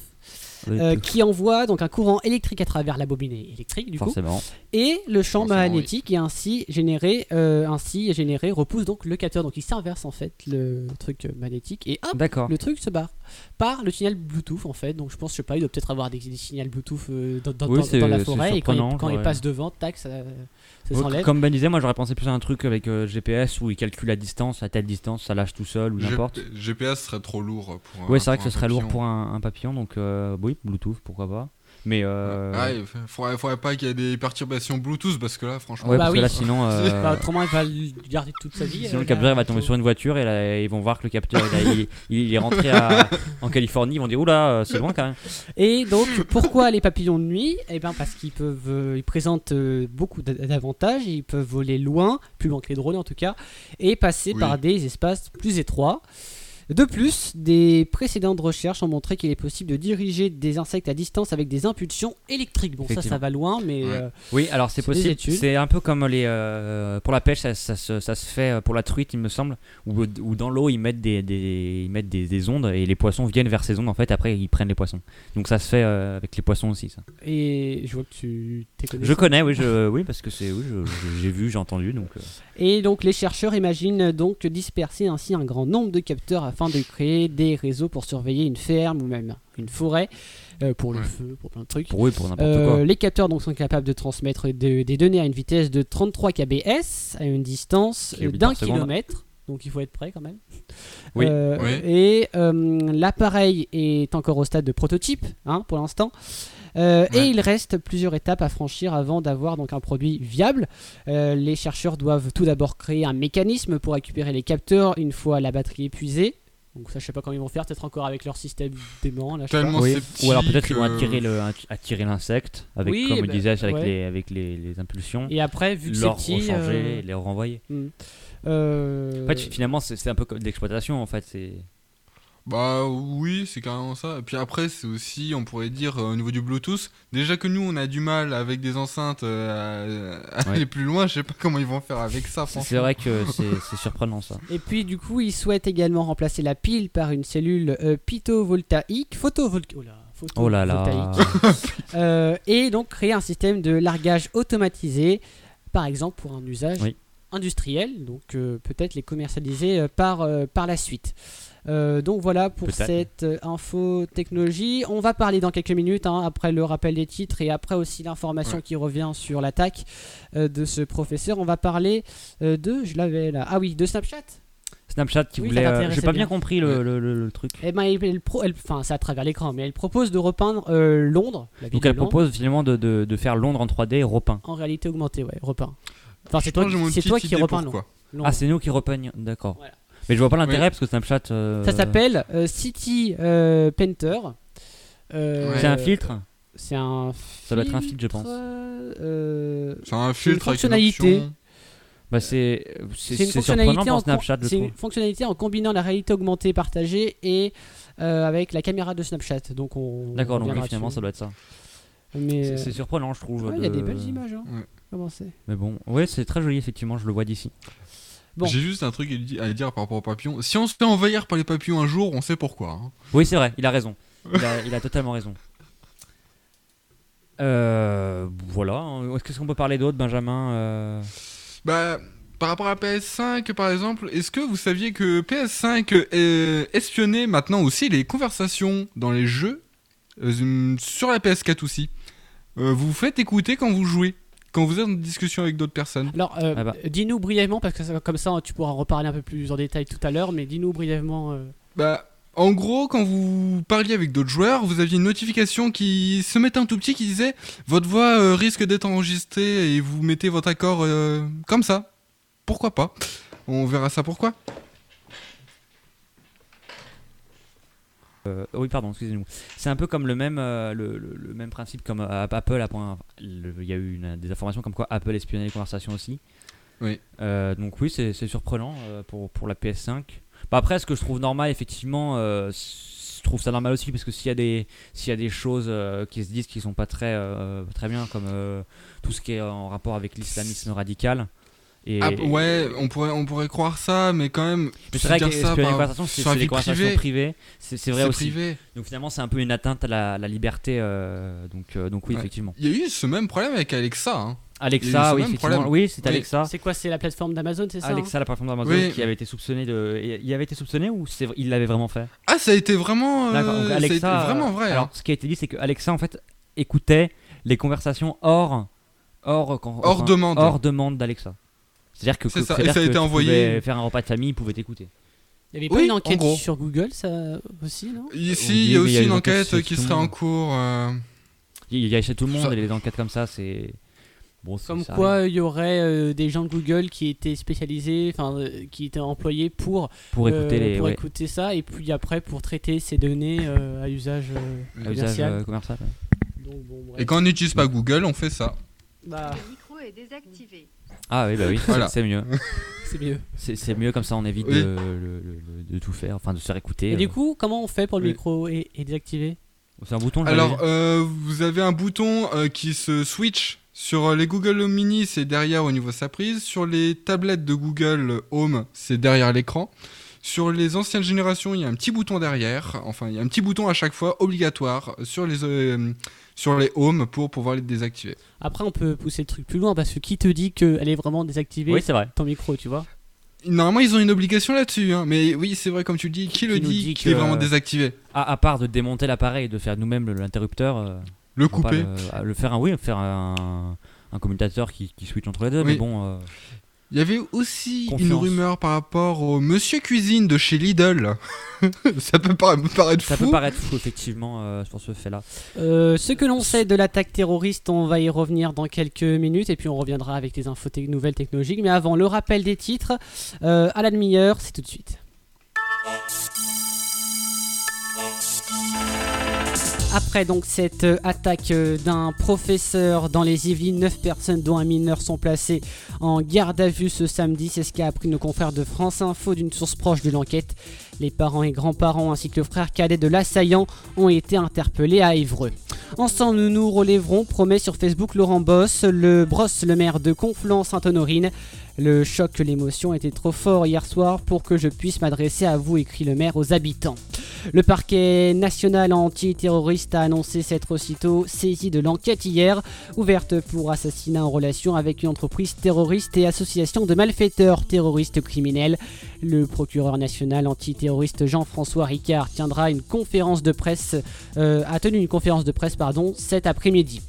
euh, qui envoie donc un courant électrique à travers la bobine électrique du coup Forcément. et le champ Forcément, magnétique est ainsi généré euh, ainsi généré repousse donc le capteur donc il s'inverse en fait le truc magnétique et hop D'accord. le truc se barre par le signal Bluetooth en fait donc je pense je sais pas il doit peut-être avoir des, des signaux Bluetooth euh, dans, dans- Oui, dans- c'est- dans la forêt et quand, il, ouais. passe devant tac ça, ça Ouais, s'enlève Comme Ben disait, moi j'aurais pensé plus à un truc avec euh, GPS où il calcule la distance, à telle distance, ça lâche tout seul ou n'importe. GPS serait trop lourd pour. Ouais, un- c'est vrai que ce serait lourd papillon. pour un, un papillon, donc euh, oui, Bluetooth, pourquoi pas. Mais euh, Ah, il faudrait, faudrait pas qu'il y ait des perturbations Bluetooth parce que là, franchement. ouais, Bah parce que là, sinon, euh, Bah, autrement, il va le garder toute sa vie. sinon euh, le capteur il va tomber sur une voiture et là, ils vont voir que le capteur il, a- il- il est rentré à- en Californie. Ils vont dire oula, euh, c'est loin quand même. Et donc, pourquoi les papillons de nuit? Eh bien, parce qu'ils peuvent, euh, ils présentent euh, beaucoup d'a- d'avantages. Ils peuvent voler loin, plus loin que les drones en tout cas, et passer Oui. par des espaces plus étroits. De plus, des précédentes recherches ont montré qu'il est possible de diriger des insectes à distance avec des impulsions électriques. Bon, ça, ça va loin, mais Ouais. euh, Oui, alors c'est possible. C'est un peu comme les euh, pour la pêche, ça, ça se- ça se fait euh, pour la truite, il me semble, où, où dans l'eau ils mettent des, des- ils mettent des, des ondes et les poissons viennent vers ces ondes en fait. Après ils prennent les poissons. Donc ça se fait euh, avec les poissons aussi. Ça. et je vois que tu Je connais, oui, je, oui, parce que c'est, oui, j'ai vu, j'ai entendu, donc. Et donc les chercheurs imaginent donc disperser ainsi un grand nombre de capteurs afin de créer des réseaux pour surveiller une ferme ou même une forêt, euh, pour le Ouais. feu, pour plein de trucs. pour eux, pour n'importe Euh, quoi. les capteurs donc sont capables de transmettre de- des données à une vitesse de 33 kbs à une distance Kilobits d'un kilomètre. Donc il faut être prêt quand même. Oui. Euh, Oui. Et euh, l'appareil est encore au stade de prototype hein, pour l'instant. Euh, Ouais. Et il reste plusieurs étapes à franchir avant d'avoir donc un produit viable. Euh, les chercheurs doivent tout d'abord créer un mécanisme pour récupérer les capteurs une fois la batterie épuisée. Donc ça je sais pas comment ils vont faire, peut-être encore avec leur système d'aimant là. je sais pas. Tellement Oui. Ou alors peut-être qu'ils vont euh, attirer, le, attirer l'insecte, avec, Oui, comme bah, il disait, avec, ouais. les, avec les, les impulsions, Et après vu que c'est leur petit, rechanger, euh, les renvoyer. hmm. Euh, En fait, finalement, c'est, c'est un peu comme de l'exploitation, en fait. C'est... Bah oui, c'est carrément ça. Et puis après, c'est aussi, on pourrait dire, euh, au niveau du Bluetooth, déjà que nous, on a du mal avec des enceintes euh, à, à Ouais. aller plus loin, je sais pas comment ils vont faire avec ça, C'est, vrai que c'est, surprenant, ça. Et puis du coup, ils souhaitent également remplacer la pile par une cellule euh, pitovoltaïque, photovoltaïque. Oh là là. Euh, et donc créer un système de largage automatisé, par exemple pour un usage Oui. industriel, donc euh, peut-être les commercialiser euh, par, euh, par la suite. Euh, donc voilà pour cette euh, info technologie. On va parler dans quelques minutes, hein, après le rappel des titres et après aussi l'information Ouais. qui revient sur l'attaque euh, de ce professeur. On va parler euh, de, je l'avais là, ah oui, de Snapchat. Snapchat qui Oui, voulait. euh, j'ai pas bien. bien compris le, Ouais. le- le- le truc. Eh ben, elle, elle pro- elle- enfin, c'est à travers l'écran, mais elle propose de repeindre euh, Londres, la ville Donc de elle Londres, propose finalement de, de, de faire Londres en 3D repeint. en réalité augmentée, ouais, repeint. Enfin, c'est toi, qui- toi repeins Londres. Ah, c'est nous qui repeignent, d'accord. Voilà. Mais je vois pas l'intérêt Oui. parce que Snapchat. euh, Ça s'appelle euh, City euh, Painter. Euh, C'est un filtre C'est un. Ça doit être un filtre, je pense. euh, C'est un une filtre avec une fonctionnalité. Bah, c'est une fonctionnalité surprenant en pour Snapchat, c'est une fonctionnalité en combinant la réalité augmentée partagée et euh, avec la caméra de Snapchat. Donc on. D'accord, on donc finalement ça doit être ça. Mais C'est, euh, surprenant, je trouve. ouais, il y a de- des belles images. Hein. Ouais. Comment c'est? Mais bon, ouais, c'est très joli, effectivement, je le vois d'ici. Bon. J'ai juste un truc à di- à dire par rapport aux papillons. Si on se fait envahir par les papillons un jour, on sait pourquoi. hein. Oui, c'est vrai, il a raison. Il a, il a totalement raison. Euh, voilà. Est-ce que- est-ce qu'on peut parler d'autre, Benjamin euh, Bah, par rapport à PS5, par exemple, est-ce que vous saviez que PS5 euh, espionnait maintenant aussi les conversations dans les jeux euh, sur la PS4 aussi? Euh, Vous vous faites écouter quand vous jouez, quand vous êtes en discussion avec d'autres personnes. Alors, euh, Ah bah. dis-nous brièvement, parce que ça- comme ça tu pourras en reparler un peu plus en détail tout à l'heure, mais dis-nous brièvement. euh, Bah, en gros, quand vous parliez avec d'autres joueurs, vous aviez une notification qui se mettait un tout petit qui disait votre voix euh, risque d'être enregistrée et vous mettez votre accord euh, comme ça. Pourquoi pas? On verra ça pourquoi. Euh, oui, pardon, excusez-nous. C'est un peu comme le même, euh, le, le- le même principe comme euh, Apple. a point- Il y a eu une- des informations comme quoi Apple espionnait les conversations aussi. Oui. Donc oui, c'est c'est surprenant pour, pour la PS5. Bah, après, ce que je trouve normal, effectivement, je trouve ça normal aussi parce que s'il y a des s'il y a des choses qui se disent qui sont pas très très bien, comme tout ce qui est en rapport avec l'islamisme radical. Et, Ah, ouais, on pourrait, on pourrait croire ça, mais quand même. c'est vrai que ça les conversations, c'est des conversations privée. privées. C'est vrai aussi. privé. Donc finalement, c'est un peu une atteinte à la, la liberté. euh, donc, euh, donc oui, Ouais. effectivement. Il y a eu ce même problème avec Alexa. hein. Alexa, oui, effectivement. Oui, c'est Oui. Alexa. C'est quoi C'est la plateforme d'Amazon, c'est ça hein Alexa, la plateforme d'Amazon, Oui. qui avait été soupçonné de. Il avait été soupçonné ou c'est- il l'avait vraiment fait? Ah, ça a été vraiment. euh, D'accord. Donc ça a été Alexa, vraiment vrai. Alors, hein. ce qui a été dit, c'est que Alexa, en fait, écoutait les conversations hors, hors, quand- Hors enfin, demande. hors demande d'Alexa. C'est-à-dire que, ça, et ça a que été tu envoyé- pouvais faire un repas de famille, il pouvait t'écouter. Il y avait pas Oui, une en enquête sur Google, ça aussi, non? Ici, il y a aussi une enquête qui serait en cours. euh, il y a chez tout le monde Ça- et les enquêtes comme ça, c'est. Bon, Comme ça quoi, il y aurait euh, des gens de Google qui étaient spécialisés, enfin, euh, qui étaient employés pour, pour écouter euh, les. pour ouais, écouter ça, et puis après pour traiter ces données euh, à usage euh, à usage commercial. euh, commercial. ouais. Donc, bon, bref. Et quand on n'utilise pas Google, on fait ça. Bah, Le micro est désactivé. Ah oui, bah oui, Voilà. c'est mieux. c'est mieux. C'est c'est mieux comme ça, on évite Oui. de, le- le- le- de tout faire, enfin de se faire écouter. Et du euh. coup, comment on fait pour le Oui. micro est, est désactivé c'est un bouton. Alors, euh, vous avez un bouton euh, qui se switch sur les Google Home Mini, c'est derrière au niveau de sa prise. Sur les tablettes de Google Home, c'est derrière l'écran. Sur les anciennes générations, il y a un petit bouton derrière. Enfin, il y a un petit bouton à chaque fois obligatoire sur les euh, sur les Home pour pouvoir les désactiver. Après, on peut pousser le truc plus loin parce que qui te dit qu'elle est vraiment désactivée Oui, c'est vrai. ton micro, tu vois Normalement, ils ont une obligation là-dessus, hein, mais oui, c'est vrai comme tu le dis. Qui, le nous dit, dit qu'il est vraiment désactivé À, à part de démonter l'appareil et de faire nous-mêmes le- l'interrupteur, euh, Le couper. le, le faire un oui, faire un, un commutateur qui, qui switch entre les deux. Mais bon, euh, Il y avait aussi une rumeur par rapport au Monsieur Cuisine de chez Lidl. ça peut para- me paraître ça fou. peut paraître fou effectivement euh, sur ce fait-là. Euh, ce que l'on sait de l'attaque terroriste, on va y revenir dans quelques minutes et puis on reviendra avec des infos nouvelles technologiques. Mais avant, le rappel des titres euh, à la demi-heure, c'est tout de suite. Après donc cette euh, attaque euh, d'un professeur dans les Yvelines, 9 personnes dont un mineur sont placées en garde à vue ce samedi. C'est ce qu'a appris nos confrères de France Info d'une source proche de l'enquête. Les parents et grands-parents ainsi que le frère cadet de l'assaillant ont été interpellés à Évreux. Ensemble, nous nous relèverons, promet sur Facebook Laurent Boss, le brosse le maire de Conflans-Sainte-Honorine. Le choc, l'émotion était trop fort hier soir pour que je puisse m'adresser à vous, écrit le maire aux habitants. Le parquet national antiterroriste a annoncé s'être aussitôt saisi de l'enquête hier, ouverte pour assassinat en relation avec une entreprise terroriste et association de malfaiteurs terroristes criminels. Le procureur national antiterroriste Jean-François Ricard tiendra une conférence de presse, euh, a tenu une conférence de presse pardon, cet après-midi.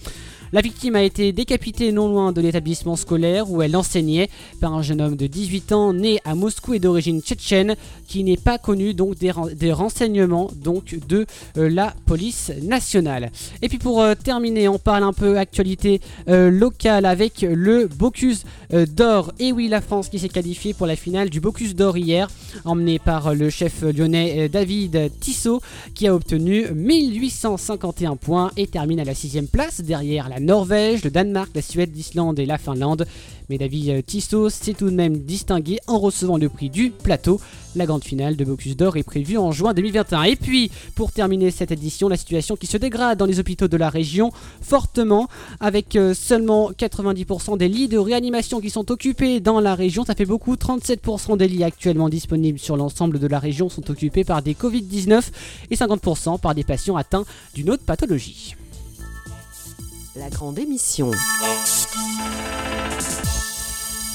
La victime a été décapitée non loin de l'établissement scolaire où elle enseignait par un jeune homme de 18 ans né à Moscou et d'origine tchétchène qui n'est pas connu donc des, ren- des renseignements donc de euh, la police nationale. Et puis pour euh, terminer, on parle un peu actualité euh, locale avec le Bocuse d'or. Et oui, la France qui s'est qualifiée pour la finale du Bocuse d'or hier, emmené par le chef lyonnais David Tissot qui a obtenu 1851 points et termine à la sixième place derrière la Norvège, le Danemark, la Suède, l'Islande et la Finlande. Mais David euh, Tissot s'est tout de même distingué en recevant le prix du plateau. La grande finale de Bocuse d'Or est prévue en juin 2021. Et puis, pour terminer cette édition, la situation qui se dégrade dans les hôpitaux de la région fortement, avec euh, seulement 90% des lits de réanimation qui sont occupés dans la région. Ça fait beaucoup. 37% des lits actuellement disponibles sur l'ensemble de la région sont occupés par des Covid-19 et 50% par des patients atteints d'une autre pathologie. La grande émission.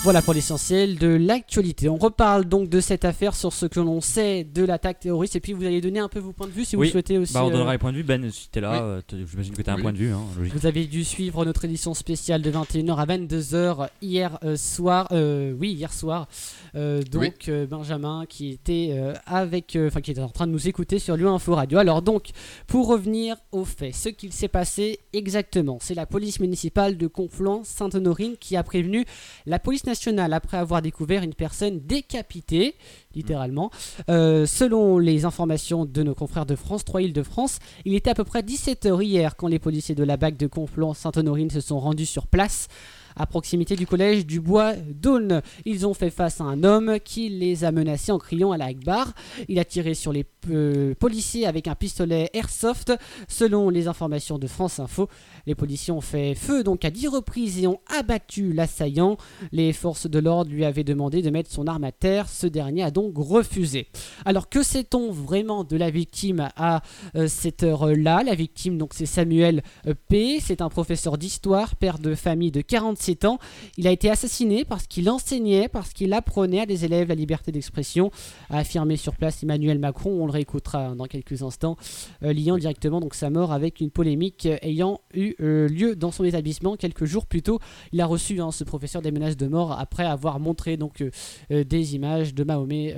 Voilà pour l'essentiel de l'actualité. On reparle donc de cette affaire sur ce que l'on sait de l'attaque terroriste et puis vous allez donner un peu vos points de vue si Oui. vous souhaitez aussi. Bah, on euh, donnera les points de vue. Ben, si t'es là, Oui. euh, j'imagine que t'as un Oui. point de vue, hein, logique. Vous avez dû suivre notre édition spéciale de 21h à 22h hier euh, soir. euh, oui, hier soir. Euh, donc euh, Benjamin qui était euh, avec, euh, enfin qui était en train de nous écouter sur Lyon Info Radio. Alors donc, pour revenir aux faits, ce qu'il s'est passé exactement, c'est la police municipale de Conflans-Sainte-Honorine qui a prévenu la police nationale après avoir découvert une personne décapitée, littéralement. Euh, selon les informations de nos confrères de France 3 Île-de-France, il était à peu près 17h hier quand les policiers de la BAC de Conflans-Sainte-Honorine se sont rendus sur place. À proximité du collège du Bois d'Aulne, ils ont fait face à un homme qui les a menacés en criant à la Akbar. Il a tiré sur les euh, policiers avec un pistolet airsoft. Selon les informations de France Info, les policiers ont fait feu donc à 10 reprises et ont abattu l'assaillant. Les forces de l'ordre lui avaient demandé de mettre son arme à terre. Ce dernier a donc refusé. Alors que sait-on vraiment de la victime à euh, cette heure-là? La victime donc c'est Samuel euh, P. C'est un professeur d'histoire, père de famille de 45 27 ans. Il a été assassiné parce qu'il enseignait, parce qu'il apprenait à des élèves la liberté d'expression, a affirmé sur place Emmanuel Macron. On le réécoutera dans quelques instants, euh, liant directement donc sa mort avec une polémique ayant eu euh, lieu dans son établissement quelques jours plus tôt. Il a reçu hein, ce professeur des menaces de mort après avoir montré donc des images de Mahomet,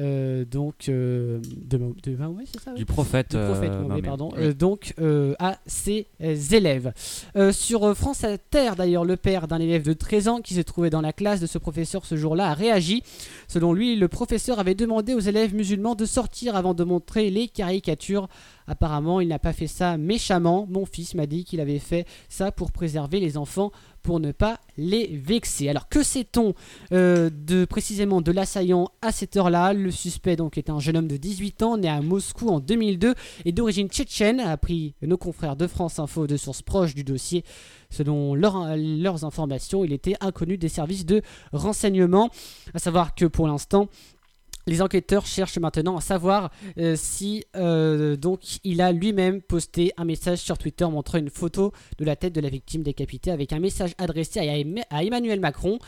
donc de, de, Mahomet, c'est ça Du prophète. Mahomet, pardon. donc à ses élèves. sur France Inter d'ailleurs, le père d'un élève de 13 ans qui se trouvait dans la classe de ce professeur ce jour-là a réagi. Selon lui, le professeur avait demandé aux élèves musulmans de sortir avant de montrer les caricatures. Apparemment, il n'a pas fait ça méchamment. Mon fils m'a dit qu'il avait fait ça pour préserver les enfants pour ne pas les vexer. Alors que sait-on euh, de précisément de l'assaillant à cette heure-là? Le suspect donc est un jeune homme de 18 ans né à Moscou en 2002 et d'origine tchétchène, a appris nos confrères de France Info de sources proches du dossier. Selon leurs informations, il était inconnu des services de renseignement. À savoir que pour l'instant, les enquêteurs cherchent maintenant à savoir euh, si euh, donc il a lui-même posté un message sur Twitter montrant une photo de la tête de la victime décapitée avec un message adressé à, Emmanuel Macron.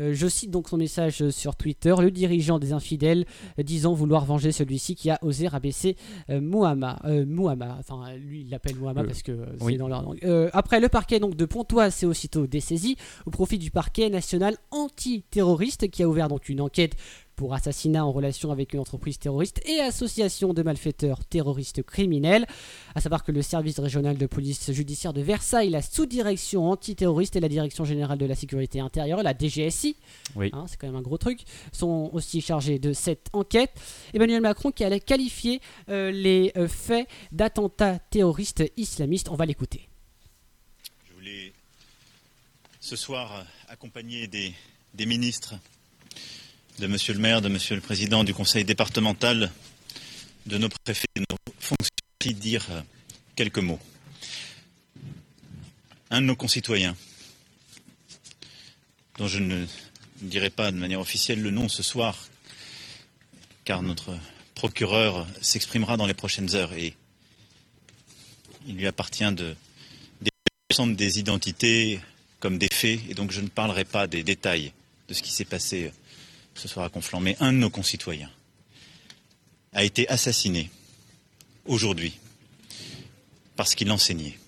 Euh, je cite donc son message sur Twitter le dirigeant des infidèles disant vouloir venger celui-ci qui a osé rabaisser. Mouhama, enfin lui il l'appelle Mouhama parce que c'est dans leur langue. après le parquet donc de Pontoise s'est aussitôt dessaisi au profit du parquet national antiterroriste qui a ouvert donc une enquête pour assassinat en relation avec une entreprise terroriste et association de malfaiteurs terroristes criminels. À savoir que le service régional de police judiciaire de Versailles, la sous-direction antiterroriste et la direction générale de la sécurité intérieure, la DGSI, hein, c'est quand même un gros truc, sont aussi chargés de cette enquête. Emmanuel Macron qui allait qualifier euh, les euh, faits d'attentats terroristes islamistes. On va l'écouter. Je voulais ce soir accompagner des, des ministres de Monsieur le maire, de Monsieur le président du conseil départemental, de nos préfets, de nos fonctionnaires, dire euh, quelques mots. Un de nos concitoyens, dont je ne dirai pas de manière officielle le nom ce soir, car notre procureur s'exprimera dans les prochaines heures et il lui appartient de l'ensemble des identités comme des faits, et donc je ne parlerai pas des détails de ce qui s'est passé ce soir à Conflans, mais un de nos concitoyens a été assassiné aujourd'hui parce qu'il enseignait,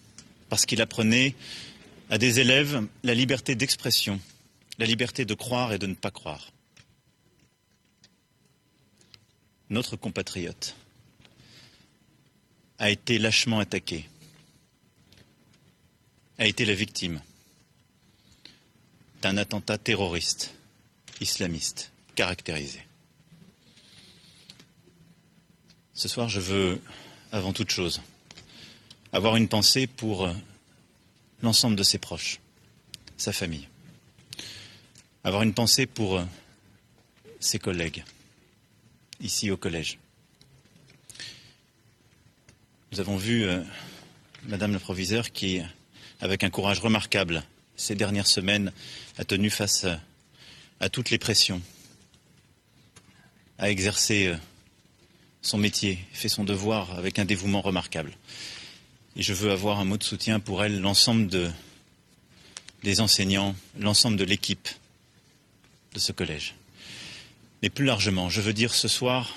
parce qu'il apprenait à des élèves la liberté d'expression, la liberté de croire et de ne pas croire. Notre compatriote a été lâchement attaqué, a été la victime d'un attentat terroriste islamiste caractérisé. Ce soir, je veux, avant toute chose, avoir une pensée pour euh, l'ensemble de ses proches, sa famille. Avoir une pensée pour euh, ses collègues, ici au collège. Nous avons vu euh, Madame le proviseur qui, avec un courage remarquable, ces dernières semaines, a tenu face à toutes les pressions a exercé euh, son métier, fait son devoir avec un dévouement remarquable. Et je veux avoir un mot de soutien pour elle, l'ensemble de, des enseignants, l'ensemble de l'équipe de ce collège. Mais plus largement, je veux dire ce soir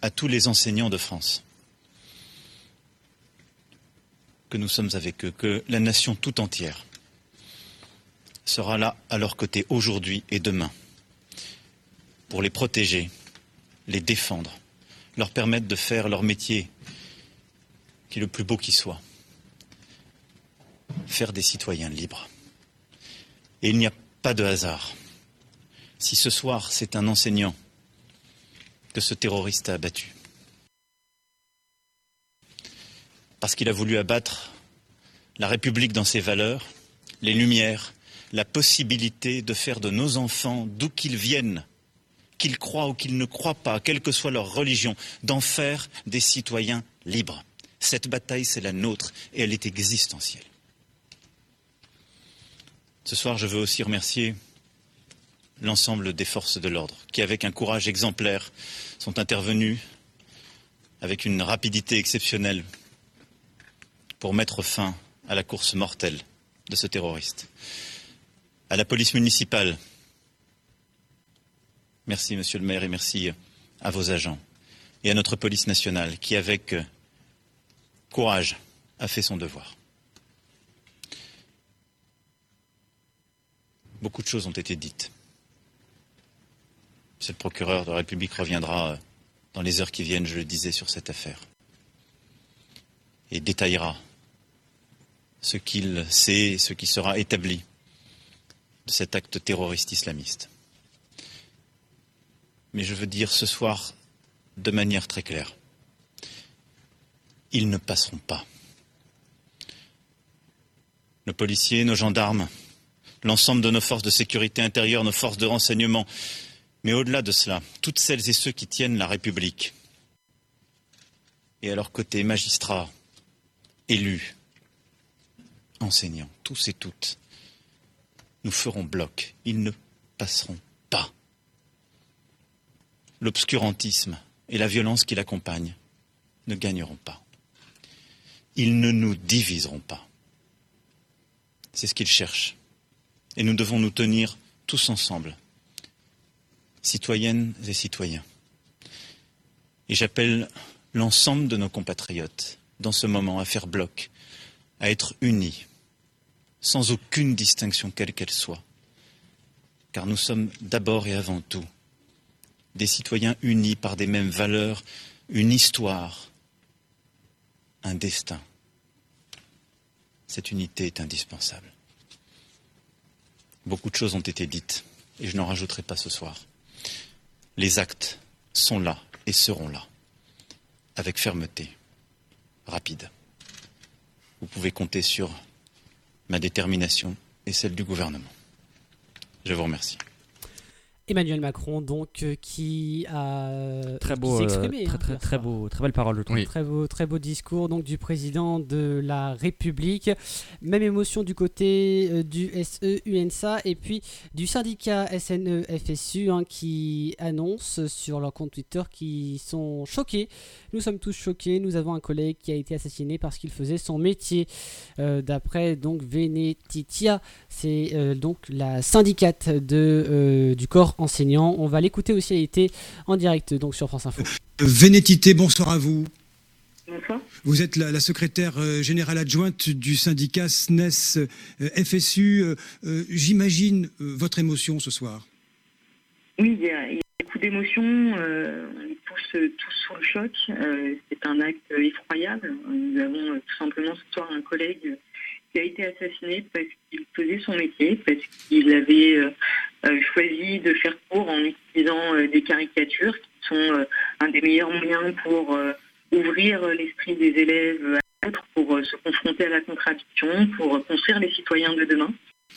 à tous les enseignants de France que nous sommes avec eux, que la nation tout entière sera là à leur côté aujourd'hui et demain pour les protéger, les défendre, leur permettre de faire leur métier qui est le plus beau qui soit. Faire des citoyens libres. Et il n'y a pas de hasard. Si ce soir c'est un enseignant que ce terroriste a abattu, parce qu'il a voulu abattre la République dans ses valeurs, les lumières, la possibilité de faire de nos enfants, d'où qu'ils viennent, qu'ils croient ou qu'ils ne croient pas, quelle que soit leur religion, d'en faire des citoyens libres. Cette bataille, c'est la nôtre et elle est existentielle. Ce soir, je veux aussi remercier l'ensemble des forces de l'ordre qui, avec un courage exemplaire, sont intervenus avec une rapidité exceptionnelle pour mettre fin à la course mortelle de ce terroriste. à la police municipale. Merci, monsieur le maire, et merci à vos agents. Et à notre police nationale, qui, avec euh, courage, a fait son devoir. Beaucoup de choses ont été dites. Monsieur le procureur de la République reviendra euh, dans les heures qui viennent, je le disais, sur cette affaire. Et détaillera ce qu'il sait et ce qui sera établi de cet acte terroriste islamiste. Mais je veux dire ce soir de manière très claire, ils ne passeront pas. Nos policiers, nos gendarmes, l'ensemble de nos forces de sécurité intérieure, nos forces de renseignement, mais au-delà de cela, toutes celles et ceux qui tiennent la République, et à leur côté magistrats, élus, enseignants, tous et toutes, nous ferons bloc. Ils ne passeront pas. L'obscurantisme et la violence qui l'accompagnent ne gagneront pas. Ils ne nous diviseront pas. C'est ce qu'ils cherchent. Et nous devons nous tenir tous ensemble, citoyennes et citoyens. Et j'appelle l'ensemble de nos compatriotes dans ce moment à faire bloc, à être unis sans aucune distinction quelle qu'elle soit. Car nous sommes d'abord et avant tout des citoyens unis par des mêmes valeurs, une histoire, un destin. Cette unité est indispensable. Beaucoup de choses ont été dites, et je n'en rajouterai pas ce soir. Les actes sont là et seront là, avec fermeté, rapide. Vous pouvez compter sur ma détermination et celle du gouvernement. Je vous remercie. Emmanuel Macron, donc, euh, qui a Très qui beau, euh, exprimé, très, hein, très, beau, très belle parole, je trouve. Oui. Très beau, très beau discours donc du président de la République. Même émotion du côté euh, du SE UNSA et puis du syndicat SNE FSU hein, qui annonce sur leur compte Twitter qu'ils sont choqués. Nous sommes tous choqués. Nous avons un collègue qui a été assassiné parce qu'il faisait son métier. Euh, D'après donc Venetitia, c'est euh, donc la syndicate de, euh, du corps enseignant. On va l'écouter aussi. Elle était en direct donc sur France Info. Vénétité, bonsoir à vous. Bonsoir. Vous êtes la, la secrétaire euh, générale adjointe du syndicat SNES euh, FSU. Euh, euh, J'imagine euh, votre émotion ce soir. Oui, il y a, il y a beaucoup d'émotions. euh, on est tous, euh, tous sous le choc. Euh, c'est un acte effroyable. Nous avons euh, tout simplement ce soir un collègue qui a été assassiné parce qu'il faisait son métier, parce qu'il avait choisi de faire court en utilisant des caricatures qui sont un des meilleurs moyens pour ouvrir l'esprit des élèves à l'autre, pour se confronter à la contradiction, pour construire les citoyens de demain.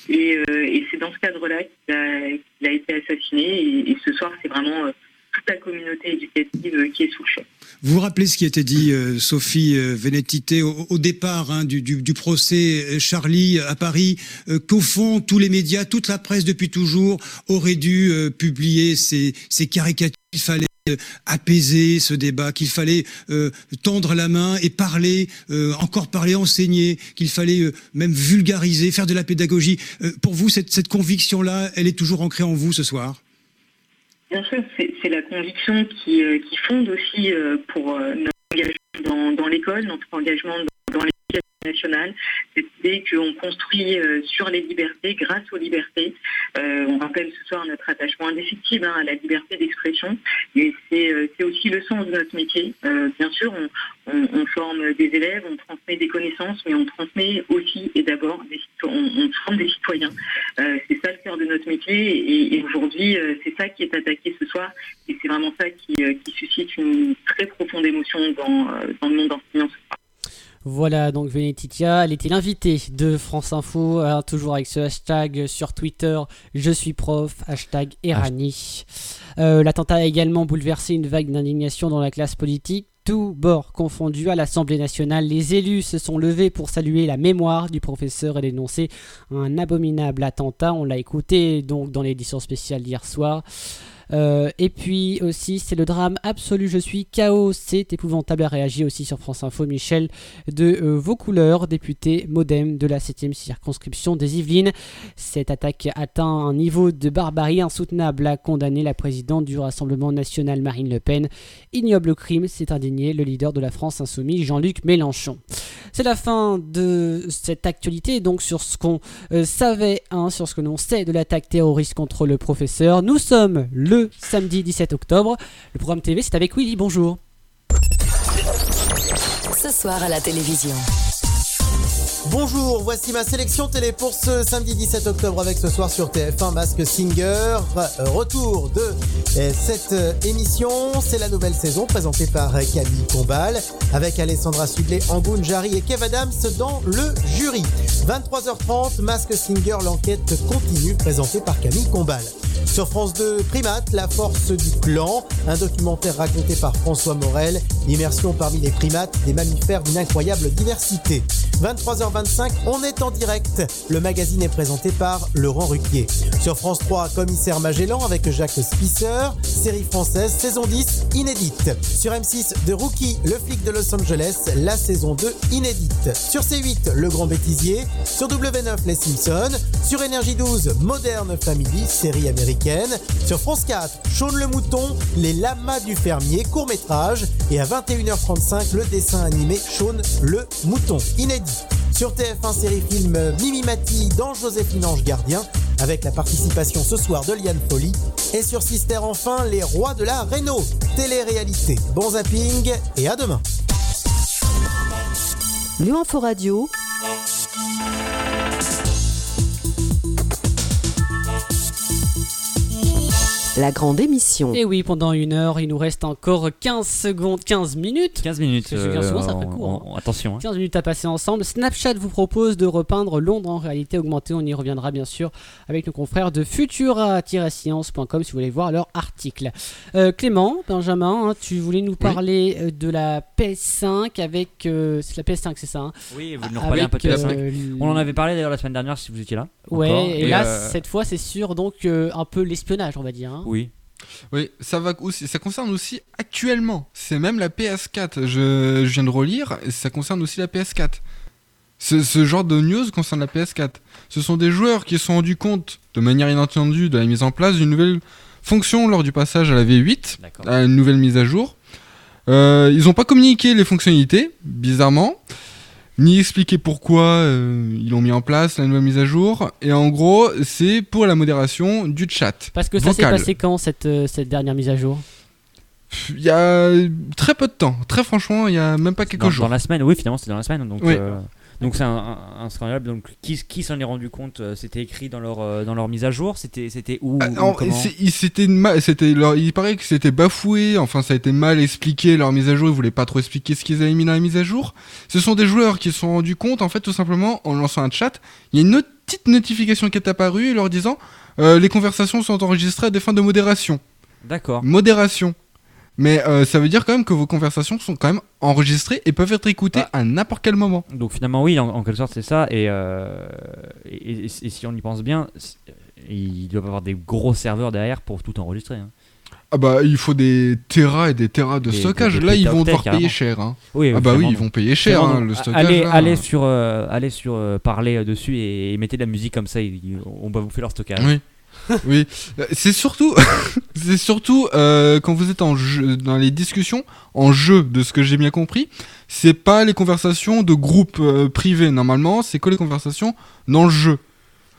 Et, c'est dans ce cadre-là qu'il a, été assassiné. Et, ce soir, c'est vraiment toute la communauté éducative euh, qui est sous le. Vous vous rappelez ce qui était dit, euh, Sophie euh, Vénétité, au, départ hein, du, procès Charlie à Paris, qu'au fond, tous les médias, toute la presse depuis toujours auraient dû publier ces, caricatures. Il fallait apaiser ce débat, qu'il fallait tendre la main et parler, encore parler, enseigner, qu'il fallait même vulgariser, faire de la pédagogie. Pour vous, cette conviction-là, elle est toujours ancrée en vous ce soir? Bien sûr, c'est la conviction qui, euh, fonde aussi euh, pour euh, notre engagement dans, dans l'école, notre engagement nationale, cette idée qu'on construit euh, sur les libertés, grâce aux libertés. Euh, on rappelle ce soir notre attachement indéfectible hein, à la liberté d'expression, et c'est euh, c'est aussi le sens de notre métier. Bien sûr, on, forme des élèves, on transmet des connaissances, mais on transmet aussi et d'abord on, on forme des citoyens. C'est ça le cœur de notre métier et, aujourd'hui c'est ça qui est attaqué ce soir et c'est vraiment ça qui, suscite une très profonde émotion dans, dans le monde enseignant. ce soir. Voilà, donc Venetitia, elle était l'invitée de France Info, hein, toujours avec ce hashtag sur Twitter, je suis prof, hashtag Erani. Euh, L'attentat a également bouleversé une vague d'indignation dans la classe politique. Tout bord confondu à l'Assemblée nationale, les élus se sont levés pour saluer la mémoire du professeur et dénoncer un abominable attentat. On l'a écouté donc dans l'édition spéciale d'hier soir. Euh, et puis aussi, c'est le drame absolu. Je suis chaos. C'est épouvantable. A réagi aussi sur France Info Michel de euh, Vos Couleurs, député modem de la 7e circonscription des Yvelines. Cette attaque atteint un niveau de barbarie insoutenable, a condamné la présidente du Rassemblement national Marine Le Pen. Ignoble crime, s'est indigné le leader de la France insoumise Jean-Luc Mélenchon. C'est la fin de cette actualité, donc sur ce qu'on euh, savait, hein, sur ce que l'on sait de l'attaque terroriste contre le professeur. Nous sommes le samedi 17 octobre. Le programme TV, c'est avec Willy. Bonjour. Ce soir à la télévision. Bonjour, voici ma sélection télé pour ce samedi 17 octobre avec ce soir sur TF1 Mask Singer. Retour de euh, cette euh, émission, c'est la nouvelle saison présentée par Camille Combal avec Alessandra Sudley, Angoun Jarry et Kev Adams dans le jury. 23h30, Mask Singer, l'enquête continue présentée par Camille Combal. Sur France 2, Primates, la force du clan, un documentaire raconté par François Morel, immersion parmi les primates, des mammifères d'une incroyable diversité. 23h25, on est en direct. Le magazine est présenté par Laurent Ruquier. Sur France 3, Commissaire Magellan avec Jacques Spisser, série française, saison 10, inédite. Sur M6, The Rookie, le flic de Los Angeles, la saison 2, inédite. Sur C8, Le Grand Bêtisier. Sur W9, Les Simpsons. Sur Énergie 12, Modern Family, série américaine. Sur France 4, Shaun le Mouton, Les Lamas du Fermier, court métrage. Et à 21h35, le dessin animé Shaun le Mouton, inédit. Sur TF1 série film Mimi Mati dans Joséphine Ange Gardien avec la participation ce soir de Liane Folly. Et sur Sister enfin, les rois de la Réno, télé-réalité. Bon zapping et à demain. Lyon Radio. La grande émission. Et oui, pendant une heure, il nous reste encore 15 secondes, 15 minutes. 15 minutes. C'est 15 secondes, ça euh, fait court, on- on- attention. hein. 15 minutes à passer ensemble. Snapchat vous propose de repeindre Londres en réalité augmentée. On y reviendra bien sûr avec nos confrères de futura-science.com si vous voulez voir leur article. Euh, Clément, Benjamin, hein, tu voulais nous parler euh, de la PS5 avec. euh, c'est la PS5, c'est ça hein? Oui, vous nous reparlez un peu de Avec, PS5. euh, On en avait parlé d'ailleurs la semaine dernière si vous étiez là. Ouais, encore. et, là, euh, cette fois, c'est sur donc euh, un peu l'espionnage, on va dire. hein. Oui. Oui, ça va aussi, ça concerne aussi actuellement. C'est même la PS4. Je, je viens de relire, ça concerne aussi la PS4. Ce, ce genre de news concerne la PS4. Ce sont des joueurs qui se sont rendus compte, de manière inattendue, de la mise en place d'une nouvelle fonction lors du passage à la V8, D'accord. à une nouvelle mise à jour. Euh, ils n'ont pas communiqué les fonctionnalités, bizarrement, ni expliqué pourquoi euh, ils l'ont mis en place, la nouvelle mise à jour. Et en gros, c'est pour la modération du chat. Parce que ça s'est vocal. passé quand cette, euh, cette dernière mise à jour? Il y a très peu de temps. Très franchement, il y a même pas quelques dans, jours. dans la semaine, oui, finalement, c'était dans la semaine. Donc, Oui. euh, donc c'est un, un- un scandale. Donc, qui, qui s'en est rendu compte euh, C'était écrit dans leur, euh, dans leur mise à jour? C'était c'était où, Ah, c'était c'était leur- il paraît que c'était bafoué, enfin ça a été mal expliqué leur mise à jour, ils voulaient pas trop expliquer ce qu'ils avaient mis dans la mise à jour. Ce sont des joueurs qui se sont rendus compte, en fait, tout simplement, en lançant un chat, il y a une petite notification qui est apparue leur disant euh, les conversations sont enregistrées à des fins de modération. D'accord. Modération. Mais euh, ça veut dire quand même que vos conversations sont quand même enregistrées et peuvent être écoutées Ah. à n'importe quel moment. Donc finalement, oui, en, en quelque sorte, c'est ça. Et, euh, et, et- et si on y pense bien, ils doivent avoir des gros serveurs derrière pour tout enregistrer. hein. Ah bah il faut des terras et des terras de Des- stockage. des- Là ils vont devoir payer cher. Hein. Oui, Ah bah oui, ils vont payer cher hein, le stockage. Allez, là. allez sur, euh, allez sur euh, parler dessus et, et mettez de la musique comme ça. ils- on va vous faire leur stockage. Oui. oui, Euh, c'est surtout, c'est surtout euh, quand vous êtes en jeu, dans les discussions en jeu, de ce que j'ai bien compris, c'est pas les conversations de groupe euh, privés normalement, c'est que les conversations dans le jeu.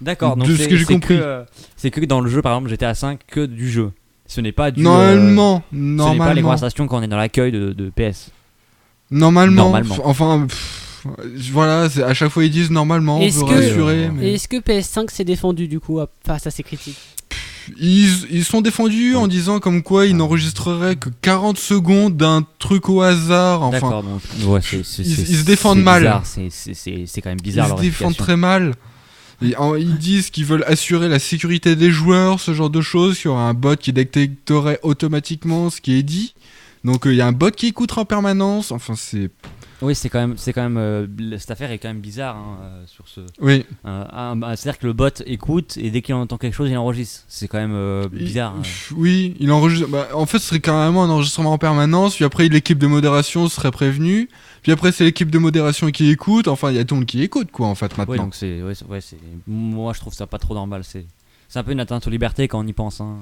D'accord. De Donc ce c'est- que j'ai compris. euh, C'est que dans le jeu, par exemple, GTA 5, que du jeu. Ce n'est pas du. euh, Normalement, ce n'est pas les normalement, conversations quand on est dans l'accueil de, de PS. normalement, Normalement. enfin, pff, voilà, c'est- à chaque fois ils disent normalement, on Est-ce veut que- rassurer, mais est-ce que PS5 s'est défendu du coup face à ces critiques? Ils, ils sont défendus en disant comme quoi ils n'enregistreraient que 40 secondes d'un truc au hasard, enfin. Donc, ouais, ils- se défendent mal. C'est c'est- c'est- c'est quand même bizarre ils leur se défendent très mal. Ils disent qu'ils veulent assurer la sécurité des joueurs, ce genre de choses, qu'il y aura un bot qui détecterait automatiquement ce qui est dit. Donc euh, il y a un bot qui écoutera en permanence. Enfin c'est Oui, c'est quand même, c'est quand même, euh, cette affaire est quand même bizarre hein, euh, sur ce. Oui. Euh, C'est-à-dire que le bot écoute et dès qu'il entend quelque chose, il enregistre. C'est quand même bizarre. hein. Oui, il enregistre. bah, en fait, ce serait carrément un enregistrement en permanence. Puis après, l'équipe de modération serait prévenue. Puis après, c'est l'équipe de modération qui écoute. Enfin, il y a tout le monde qui écoute, quoi, en fait, Ouais, maintenant. donc c'est, ouais, c'est- ouais, moi je trouve ça pas trop normal. C'est, c'est un peu une atteinte aux libertés quand on y pense. hein.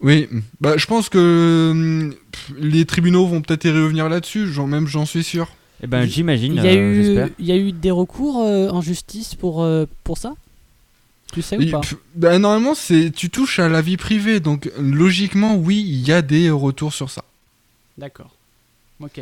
Oui, bah, je pense que hum, pff, les tribunaux vont peut-être y revenir là-dessus. Même, j'en suis sûr. Eh ben, j'imagine. Il y, a euh, eu, j'espère. il y a eu des recours euh, en justice pour, euh, pour ça? Tu sais ou pas? bah, normalement, c'est tu touches à la vie privée, donc logiquement, oui, il y a des retours sur ça. D'accord. Ok.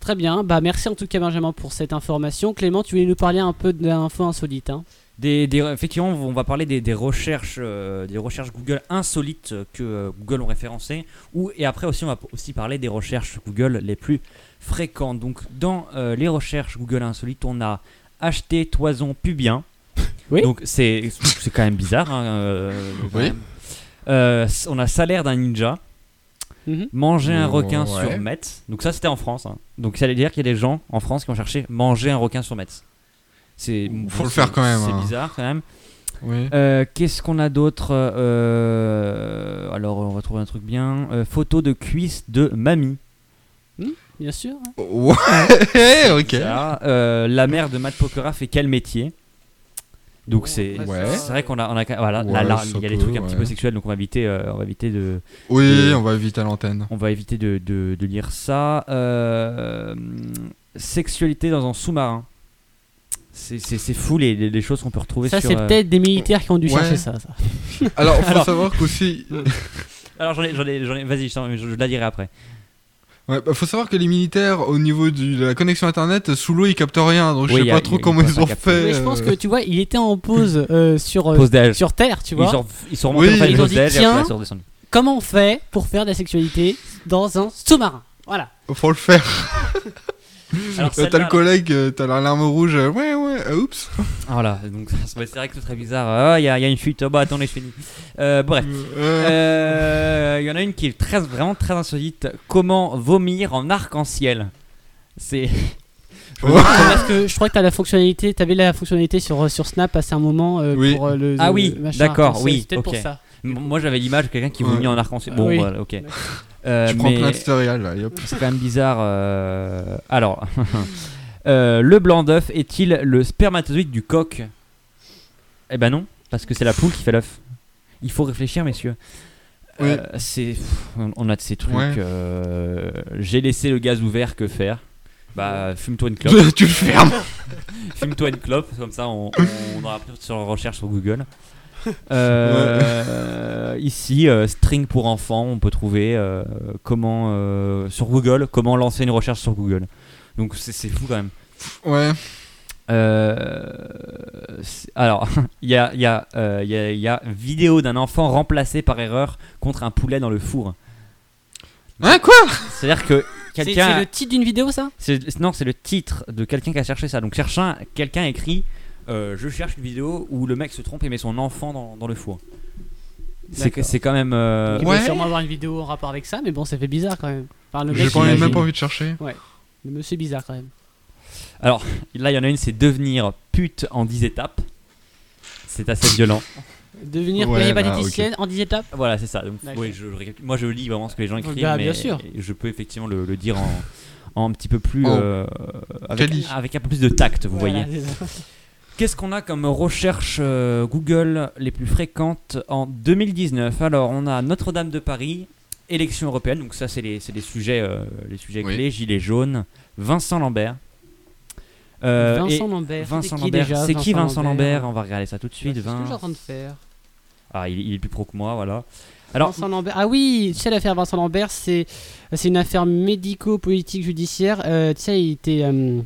Très bien. Bah, merci en tout cas, Benjamin, pour cette information. Clément, tu voulais nous parler un peu d'infos insolites. Hein? Des, des- effectivement, on va parler des, des recherches, euh, des recherches Google insolites que euh, Google ont référencées. Ou, et après aussi, on va aussi parler des recherches Google les plus fréquentes. Donc, dans euh, les recherches Google insolites, on a acheté toison pubien. Oui. Donc, c'est c'est quand même bizarre. hein, euh, quand Oui. même. Euh, on a salaire d'un ninja. Mhm. Manger un Oh, requin ouais. sur Metz. Donc ça c'était en France. hein. Donc ça veut dire qu'il y a des gens en France qui ont cherché manger un requin sur Metz. C'est Faut le faire quand même, C'est hein. bizarre quand même. Oui. Euh, Qu'est-ce qu'on a d'autre Euh, Alors on va trouver un truc bien. Euh, photo de cuisse de mamie. Bien sûr. Ouais, ok. Euh, la mère de Matt Pokora fait quel métier? Donc c'est Ouais. vrai qu'on a, on a voilà Ouais, là, là, ça il y a des trucs un petit peu sexuels donc on va éviter euh, on va éviter de Oui, on va vite à l'antenne. On va éviter de, de- de lire ça. Euh, sexualité dans un sous-marin. C'est- fou les, les- les choses qu'on peut retrouver Ça, c'est euh, peut-être des militaires qui ont dû Ouais. chercher ça. ça. Alors, faut Alors- savoir qu'aussi. Alors j'en ai, j'en ai, j'en ai- vas-y, je, t'en- je- je la dirai après. Ouais, bah, faut savoir que les militaires, au niveau du- de la connexion internet, sous l'eau, ils captent rien. Donc, je sais a- pas trop a- comment ils ils ont capter. fait. Mais je pense euh, que tu vois, il était en pause euh, sur, euh, Pause sur Terre, tu Ils vois. sont, ils sont remontés Oui. faire Ils ont pause dit, tiens, après ils sont redescendus. Comment on fait pour faire de la sexualité dans un sous-marin? Voilà. Faut le faire. Alors, Euh, T'as le collègue, euh, t'as l'alarme rouge. euh, Ouais, ouais, oups. Voilà, donc c'est vrai que c'est très bizarre. Ah, il y, a- il y a une fuite. Oh, bah attendez, je finis. Euh, bref. Euh, Euh, Il y en a une qui est très, vraiment très insolite. Comment vomir en arc-en-ciel C'est. Je Parce que je crois que tu as la fonctionnalité, tu avais la fonctionnalité sur, sur Snap à un moment euh, Oui. pour euh, le. Ah oui, d'accord, oui, peut-être pour ça. Moi j'avais l'image de quelqu'un qui Ouais. vomit en arc-en-ciel. Bon, oui. voilà, ok. Euh, tu prends plein de là. Yop. c'est quand même bizarre. euh, Alors, euh, le blanc d'œuf est-il le spermatozoïde du coq? Eh ben non, parce que c'est la poule qui fait l'œuf. Il faut réfléchir, messieurs. Euh, c'est, pff, on- on a de ces trucs. Ouais. euh, J'ai laissé le gaz ouvert, que faire? Bah, fume-toi une clope. tu le fermes. Fume-toi une clope, comme ça on, on aura plus sur recherche sur Google. Euh, Ici, euh, string pour enfants, on peut trouver euh, comment euh, sur Google, comment lancer une recherche sur Google. Donc c'est fou quand même. Ouais. Euh, alors, il y a, il y, a, euh, il y, a, y a vidéo d'un enfant remplacé par erreur contre un poulet dans le four. Hein, quoi? C'est-à-dire que C'est quelqu'un. c'est le titre d'une vidéo, ça? Non, c'est le titre de quelqu'un qui a cherché ça. Donc cherchant, quelqu'un écrit euh, Je cherche une vidéo où le mec se trompe et met son enfant dans, dans le four. C'est quand même. euh, Il Ouais. doit sûrement avoir une vidéo en rapport avec ça, mais bon, ça fait bizarre quand même. Enfin, le J'ai mec, pas- il- même pas envie de chercher. Le monsieur est bizarre quand même. Alors, là, il y en a une c'est devenir pute en 10 étapes. C'est assez violent. Devenir Ouais, péripatéticienne en 10 étapes Voilà, c'est ça. Donc, je, moi, je lis vraiment ce que les gens écrivent. Bah, mais sûr. Je peux effectivement le, le dire en, en un petit peu plus. Euh, avec, un peu plus de tact, vous Voilà, voyez. C'est. Qu'est-ce qu'on a comme recherche euh, Google les plus fréquentes en 2019 Alors, on a Notre-Dame de Paris, élection européenne, donc ça, c'est les, c'est les sujets, euh, les sujets Oui. clés, Gilets jaunes, Vincent Lambert. Euh, Vincent et Lambert. Vincent c'était qui Lambert, déjà, c'est qui Vincent Lambert On va regarder ça tout de Bah, suite. C'est ce que je suis en Vin- train de faire. Ah, il, il est plus pro que moi, voilà. Alors, Vincent Lambert. Ah oui, tu sais, l'affaire Vincent Lambert, c'est c'est une affaire médico-politique judiciaire. Euh, tu sais, il était euh,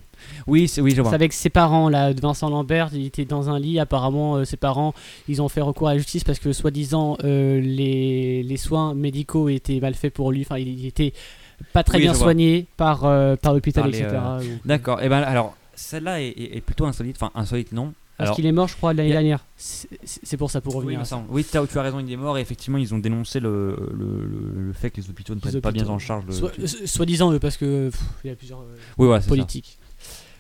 oui, c'est oui, je c'est vois. avec ses parents là, de Vincent Lambert. Il était dans un lit. Apparemment, euh, ses parents, ils ont fait recours à la justice parce que soi-disant euh, les, les soins médicaux étaient mal faits pour lui. Enfin, il, il était pas très Oui, bien soigné par euh, par l'hôpital, etc. D'accord. Et ben alors, celle-là est, est- est plutôt insolite. Enfin, insolite, non. Parce qu'il est mort, je crois, l'année a- dernière. C'est c'est pour ça, pour revenir à ça. Oui, tu as raison, il est mort et effectivement ils ont dénoncé le, le, le- le fait que les hôpitaux ne prennent pas bien en charge Soi-disant, eux, parce que pff, il y a plusieurs oui, ouais, c'est ça.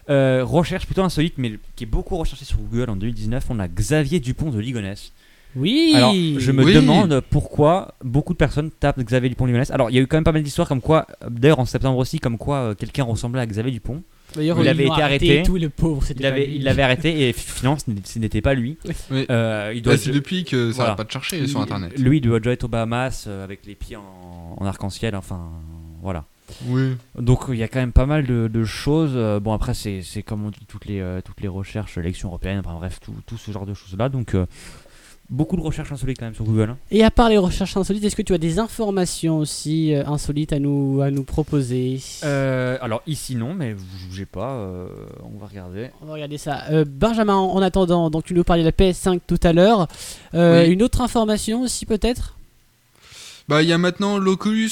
Euh, recherche plutôt insolite, mais qui est beaucoup recherchée sur Google en 2019. On a Xavier Dupont de Ligonnès. Oui. Alors, je me Oui. demande pourquoi beaucoup de personnes tapent Xavier Dupont de Ligonnès. Alors, il y a eu quand même pas mal d'histoires comme quoi, d'ailleurs en septembre aussi, comme quoi euh, quelqu'un ressemblait à Xavier Dupont. D'ailleurs, il avait été arrêté. et tout, le pauvre. c'était Il avait, l'avait arrêté et finalement, ce n'était pas lui. Oui. Euh, il doit Bah, être- c'est depuis que ça voilà. va pas te chercher sur internet. Lui, il doit déjà être aux Bahamas euh, avec les pieds en, en arc-en-ciel. Enfin, voilà. Oui. Donc il y a quand même pas mal de, de choses. Euh, bon après c'est c'est comme on dit toutes les, euh, toutes les recherches, l'élection européenne, enfin bref, tout, tout ce genre de choses là. Donc euh, beaucoup de recherches insolites quand même sur Google. hein. Et à part les recherches insolites, est-ce que tu as des informations aussi euh, insolites à nous, à nous proposer? Euh, alors ici non, mais vous bougez pas, euh, on va regarder. On va regarder ça. Euh, Benjamin, en attendant, donc tu nous parlais de la PS5 tout à l'heure. Euh, Oui. Une autre information aussi peut-être? Bah, il y a maintenant l'Oculus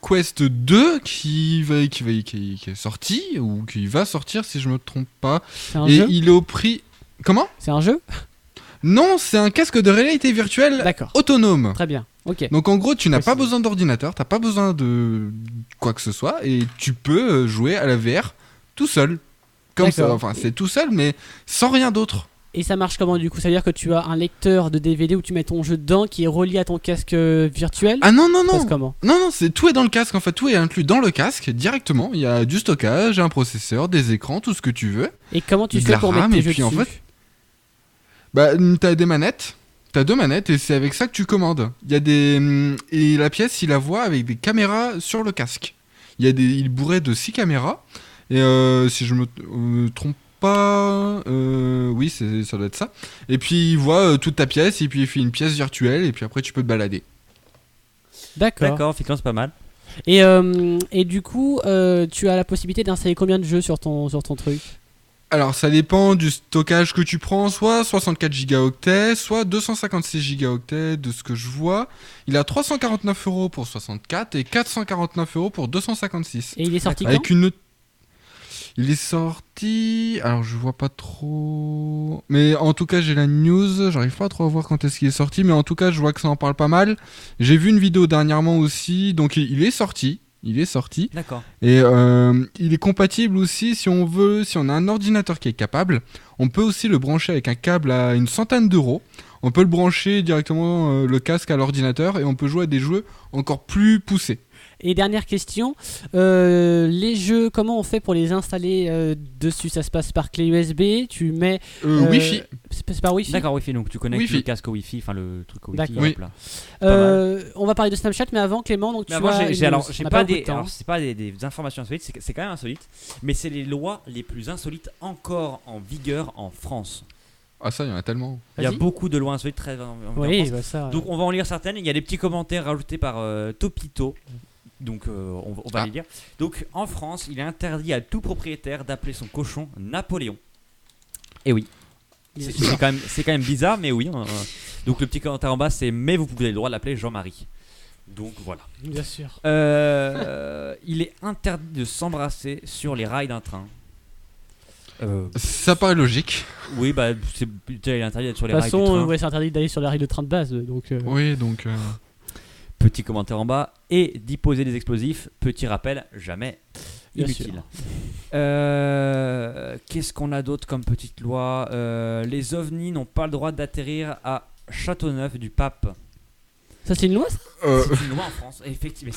Quest 2 qui va, qui va, qui, qui est sorti ou qui va sortir si je me trompe pas. C'est un Et jeu il est au prix. Comment? C'est un jeu? Non, c'est un casque de réalité virtuelle D'accord. autonome. Très bien. Ok. Donc en gros, tu n'as pas besoin d'ordinateur, t'as pas besoin de quoi que ce soit, et tu peux euh, jouer à la VR tout seul. Comme ça, enfin c'est tout seul, mais sans rien d'autre. Et ça marche comment du coup? Ça veut dire que tu as un lecteur de DVD où tu mets ton jeu dedans qui est relié à ton casque euh, virtuel? Ah non, non, non comment? Non, non, c'est tout est dans le casque, en fait, tout est inclus dans le casque directement. Il y a du stockage, un processeur, des écrans, tout ce que tu veux. Et comment tu fais pour mettre tes et jeux puis, en dessus? fait, Bah, hum, t'as des manettes. T'as deux manettes et c'est avec ça que tu commandes. Il y a des hum, et la pièce, il la voit avec des caméras sur le casque. Il y a des, il bourré de six caméras et euh, si je me euh, trompe pas, euh, oui, c'est ça doit être ça. Et puis il voit euh, toute ta pièce et puis il fait une pièce virtuelle et puis après tu peux te balader. D'accord. D'accord, effectivement c'est pas mal. Et, euh, et du coup, euh, tu as la possibilité d'installer combien de jeux sur ton, sur ton truc? Alors ça dépend du stockage que tu prends, soit 64 gigaoctets, soit 256 gigaoctets de ce que je vois. Il a 349 euros pour 64 et 449 euros pour 256. Et il est sorti quand? Avec une il est sorti. Alors je vois pas trop. Mais en tout cas j'ai la news. J'arrive pas trop à voir quand est-ce qu'il est sorti. Mais en tout cas je vois que ça en parle pas mal. J'ai vu une vidéo dernièrement aussi. Donc il il est sorti. Il est sorti. D'accord. Et euh, il est compatible aussi si on veut, si on a un ordinateur qui est capable, on peut aussi le brancher avec un câble à une centaine d'euros. On peut le brancher directement euh, le casque à l'ordinateur et on peut jouer à des jeux encore plus poussés. Et dernière question, euh, les jeux, comment on fait pour les installer euh, dessus? Ça se passe par clé USB Tu mets. Euh, euh, Wi-Fi. C'est c'est par Wi-Fi? D'accord, Wi-Fi, donc tu connectes Wi-Fi. le casque au Wi-Fi, enfin le truc au Wi-Fi. Euh, On va parler de Snapchat, mais avant, Clément, donc Mais tu as j'ai- alors j'ai pas des alors c'est pas des, des informations insolites, c'est c'est quand même insolite, mais c'est les lois les plus insolites encore en vigueur en France. Ah ça, il y en a tellement. Il y a beaucoup de lois insolites très en, en Oui, bah ça. Donc on va en lire certaines. Il y a des petits commentaires rajoutés par euh, Topito. Donc euh, on, on va Ah. les lire. Donc en France, il est interdit à tout propriétaire d'appeler son cochon Napoléon. Et oui. Bien C'est quand, même- c'est quand même bizarre, mais oui. euh, donc le petit commentaire en bas, c'est mais vous avez le droit de l'appeler Jean-Marie. Donc voilà. Bien sûr. Euh, il est interdit de s'embrasser sur les rails d'un train. Euh, Ça paraît logique. oui, bah c'est il est interdit d'être sur De les toute rails façon, train. euh, ouais, c'est interdit d'aller sur les rails de train de base. euh, Donc, euh, Oui, donc. Petit commentaire en bas. Et d'y poser des explosifs. Petit rappel, jamais Bien inutile. Euh, Qu'est-ce qu'on a d'autre comme petite loi Euh, Les ovnis n'ont pas le droit d'atterrir à Châteauneuf du Pape. Ça, c'est une loi ça euh, C'est une loi en France, effectivement.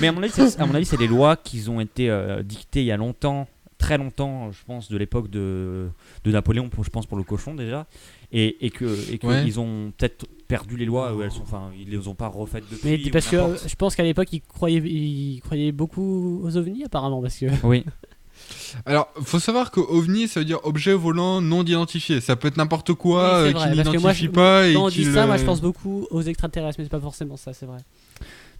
Mais à mon avis, c'est- à mon avis, c'est des lois qui ont été euh, dictées il y a longtemps, très longtemps, je pense, de l'époque de, de Napoléon, pour, je pense, pour le cochon déjà. Et, et que et que Ouais. ils ont peut-être perdu les lois, ou elles sont, enfin, ils les ont pas refaites depuis. Mais parce que euh, je pense qu'à l'époque, ils croyaient, ils croyaient beaucoup aux ovnis, apparemment. Parce que. Oui. Alors, faut savoir que OVNI, ça veut dire objet volant non identifié. Ça peut être n'importe quoi Oui, euh, vrai, qui n'identifie pas et Quand on dit ça, moi, je pense beaucoup aux extraterrestres, mais c'est pas forcément ça, c'est vrai.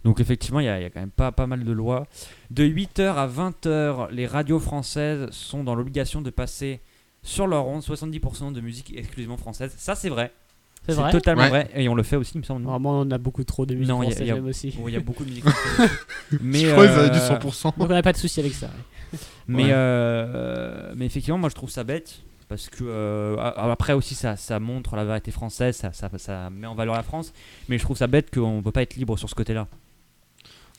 Donc effectivement, il y, a il y a quand même pas, pas mal de lois. De 8h à 20h, les radios françaises sont dans l'obligation de passer sur leur onde 70% de musique exclusivement française. Ça, c'est vrai. C'est vrai. totalement Ouais. vrai. Et on le fait aussi, il me semble. nous. Vraiment, on a beaucoup trop de musique Non, il y a- française, y a- j'aime aussi. Il y a beaucoup de musique française. mais, Je crois qu'ils avaient du euh, 100%. Donc on n'a pas de souci avec ça. ouais. Mais, Ouais. euh, mais effectivement, moi je trouve ça bête. Parce que euh, après aussi ça, ça montre la vérité française, ça, ça, ça met en valeur la France. Mais je trouve ça bête qu'on ne peut pas être libre sur ce côté-là.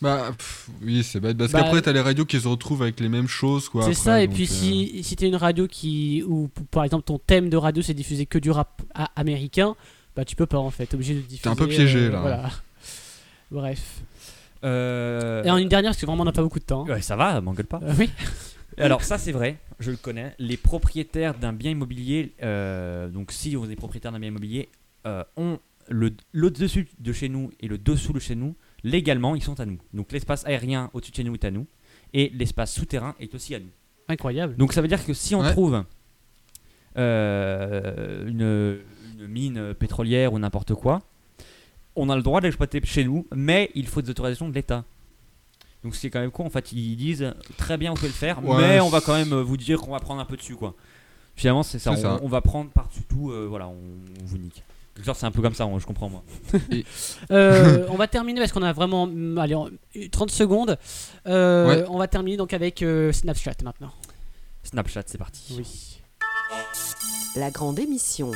Bah, pff, oui, c'est bête. Parce Bah, qu'après, t'as les radios qui se retrouvent avec les mêmes choses, quoi. C'est ça, et puis euh, si, si t'es une radio qui. ou par exemple ton thème de radio c'est diffuser que du rap américain, bah tu peux pas en fait, t'es obligé de diffuser. un peu piégé, là. Voilà. Bref. Euh, Et en une dernière, parce que vraiment on n'a pas beaucoup de temps. hein. Ouais, ça va, m'engueule pas. Euh, oui. Alors ça c'est vrai, je le connais. Les propriétaires d'un bien immobilier, euh, donc si vous êtes propriétaire d'un bien immobilier, euh, ont le, le dessus de chez nous et le dessous de chez nous, légalement ils sont à nous. Donc l'espace aérien au-dessus de chez nous est à nous et l'espace souterrain est aussi à nous. Incroyable. Donc ça veut dire que si on Ouais. trouve euh, une, une mine pétrolière ou n'importe quoi, on a le droit d'exploiter chez nous, mais il faut des autorisations de l'État. Donc ce qui est quand même con, en fait, ils disent très bien, vous pouvez le faire, Ouais, mais on c'est- va quand même vous dire qu'on va prendre un peu dessus, quoi. Finalement, c'est ça, C'est on, ça. on va prendre par-dessus tout, euh, voilà, on, on vous nique. Sorte, c'est un peu comme ça, on- je comprends moi. Euh, on va terminer parce qu'on a vraiment. mm, Allez, en- 30 secondes. Euh, Ouais. On va terminer donc avec euh, Snapchat maintenant. Snapchat, c'est parti. Oui. La grande émission.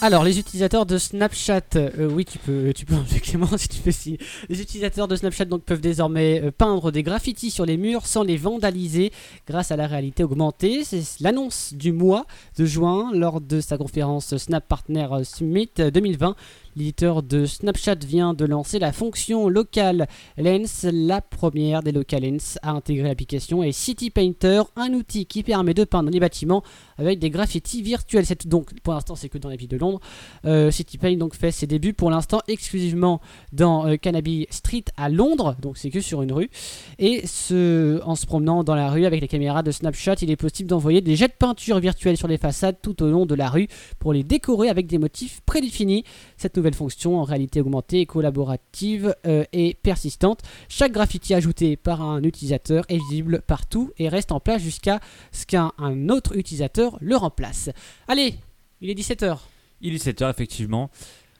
Alors, les utilisateurs de Snapchat, euh, oui, tu peux, tu peux Clément si tu fais si. Les utilisateurs de Snapchat donc peuvent désormais euh, peindre des graffitis sur les murs sans les vandaliser grâce à la réalité augmentée. C'est l'annonce du mois de juin lors de sa conférence Snap Partner Summit 2020. L'éditeur de Snapchat vient de lancer la fonction Local Lens, la première des Local Lens à intégrer l'application et City Painter, un outil qui permet de peindre les bâtiments avec des graffitis virtuels. Donc pour l'instant c'est que dans la ville de Londres. Euh, City Paint donc fait ses débuts pour l'instant exclusivement dans euh, Street à Londres, donc c'est que sur une rue. Et en se promenant dans la rue avec les caméras de Snapchat, il est possible d'envoyer des jets de peinture virtuels sur les façades tout au long de la rue pour les décorer avec des motifs prédéfinis. Cette nouvelle fonction en réalité augmentée, collaborative euh, et persistante. Chaque graffiti ajouté par un utilisateur est visible partout et reste en place jusqu'à ce qu'un un autre utilisateur le remplace. Allez, il est 17h. Il est 7h, effectivement.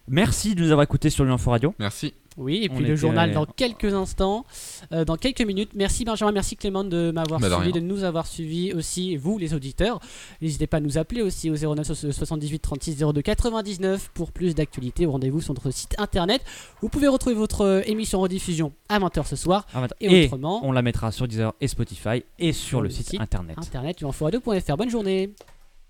Merci de nous avoir écoutés sur l'Info Radio. Merci. Oui, et On puis le journal dans quelques instants, euh, dans quelques minutes. Merci Benjamin, merci Clément de m'avoir Bah, suivi, de nous avoir suivis aussi, vous les auditeurs. N'hésitez pas à nous appeler aussi au 09 78 36 02 99 pour plus d'actualités. Rendez-vous sur notre site internet. Vous pouvez retrouver votre euh, émission en rediffusion à 20h ce soir. Ah. Et Et autrement, on la mettra sur Deezer et Spotify et sur Sur le le site site internet. internet, info.fr. Bonne journée.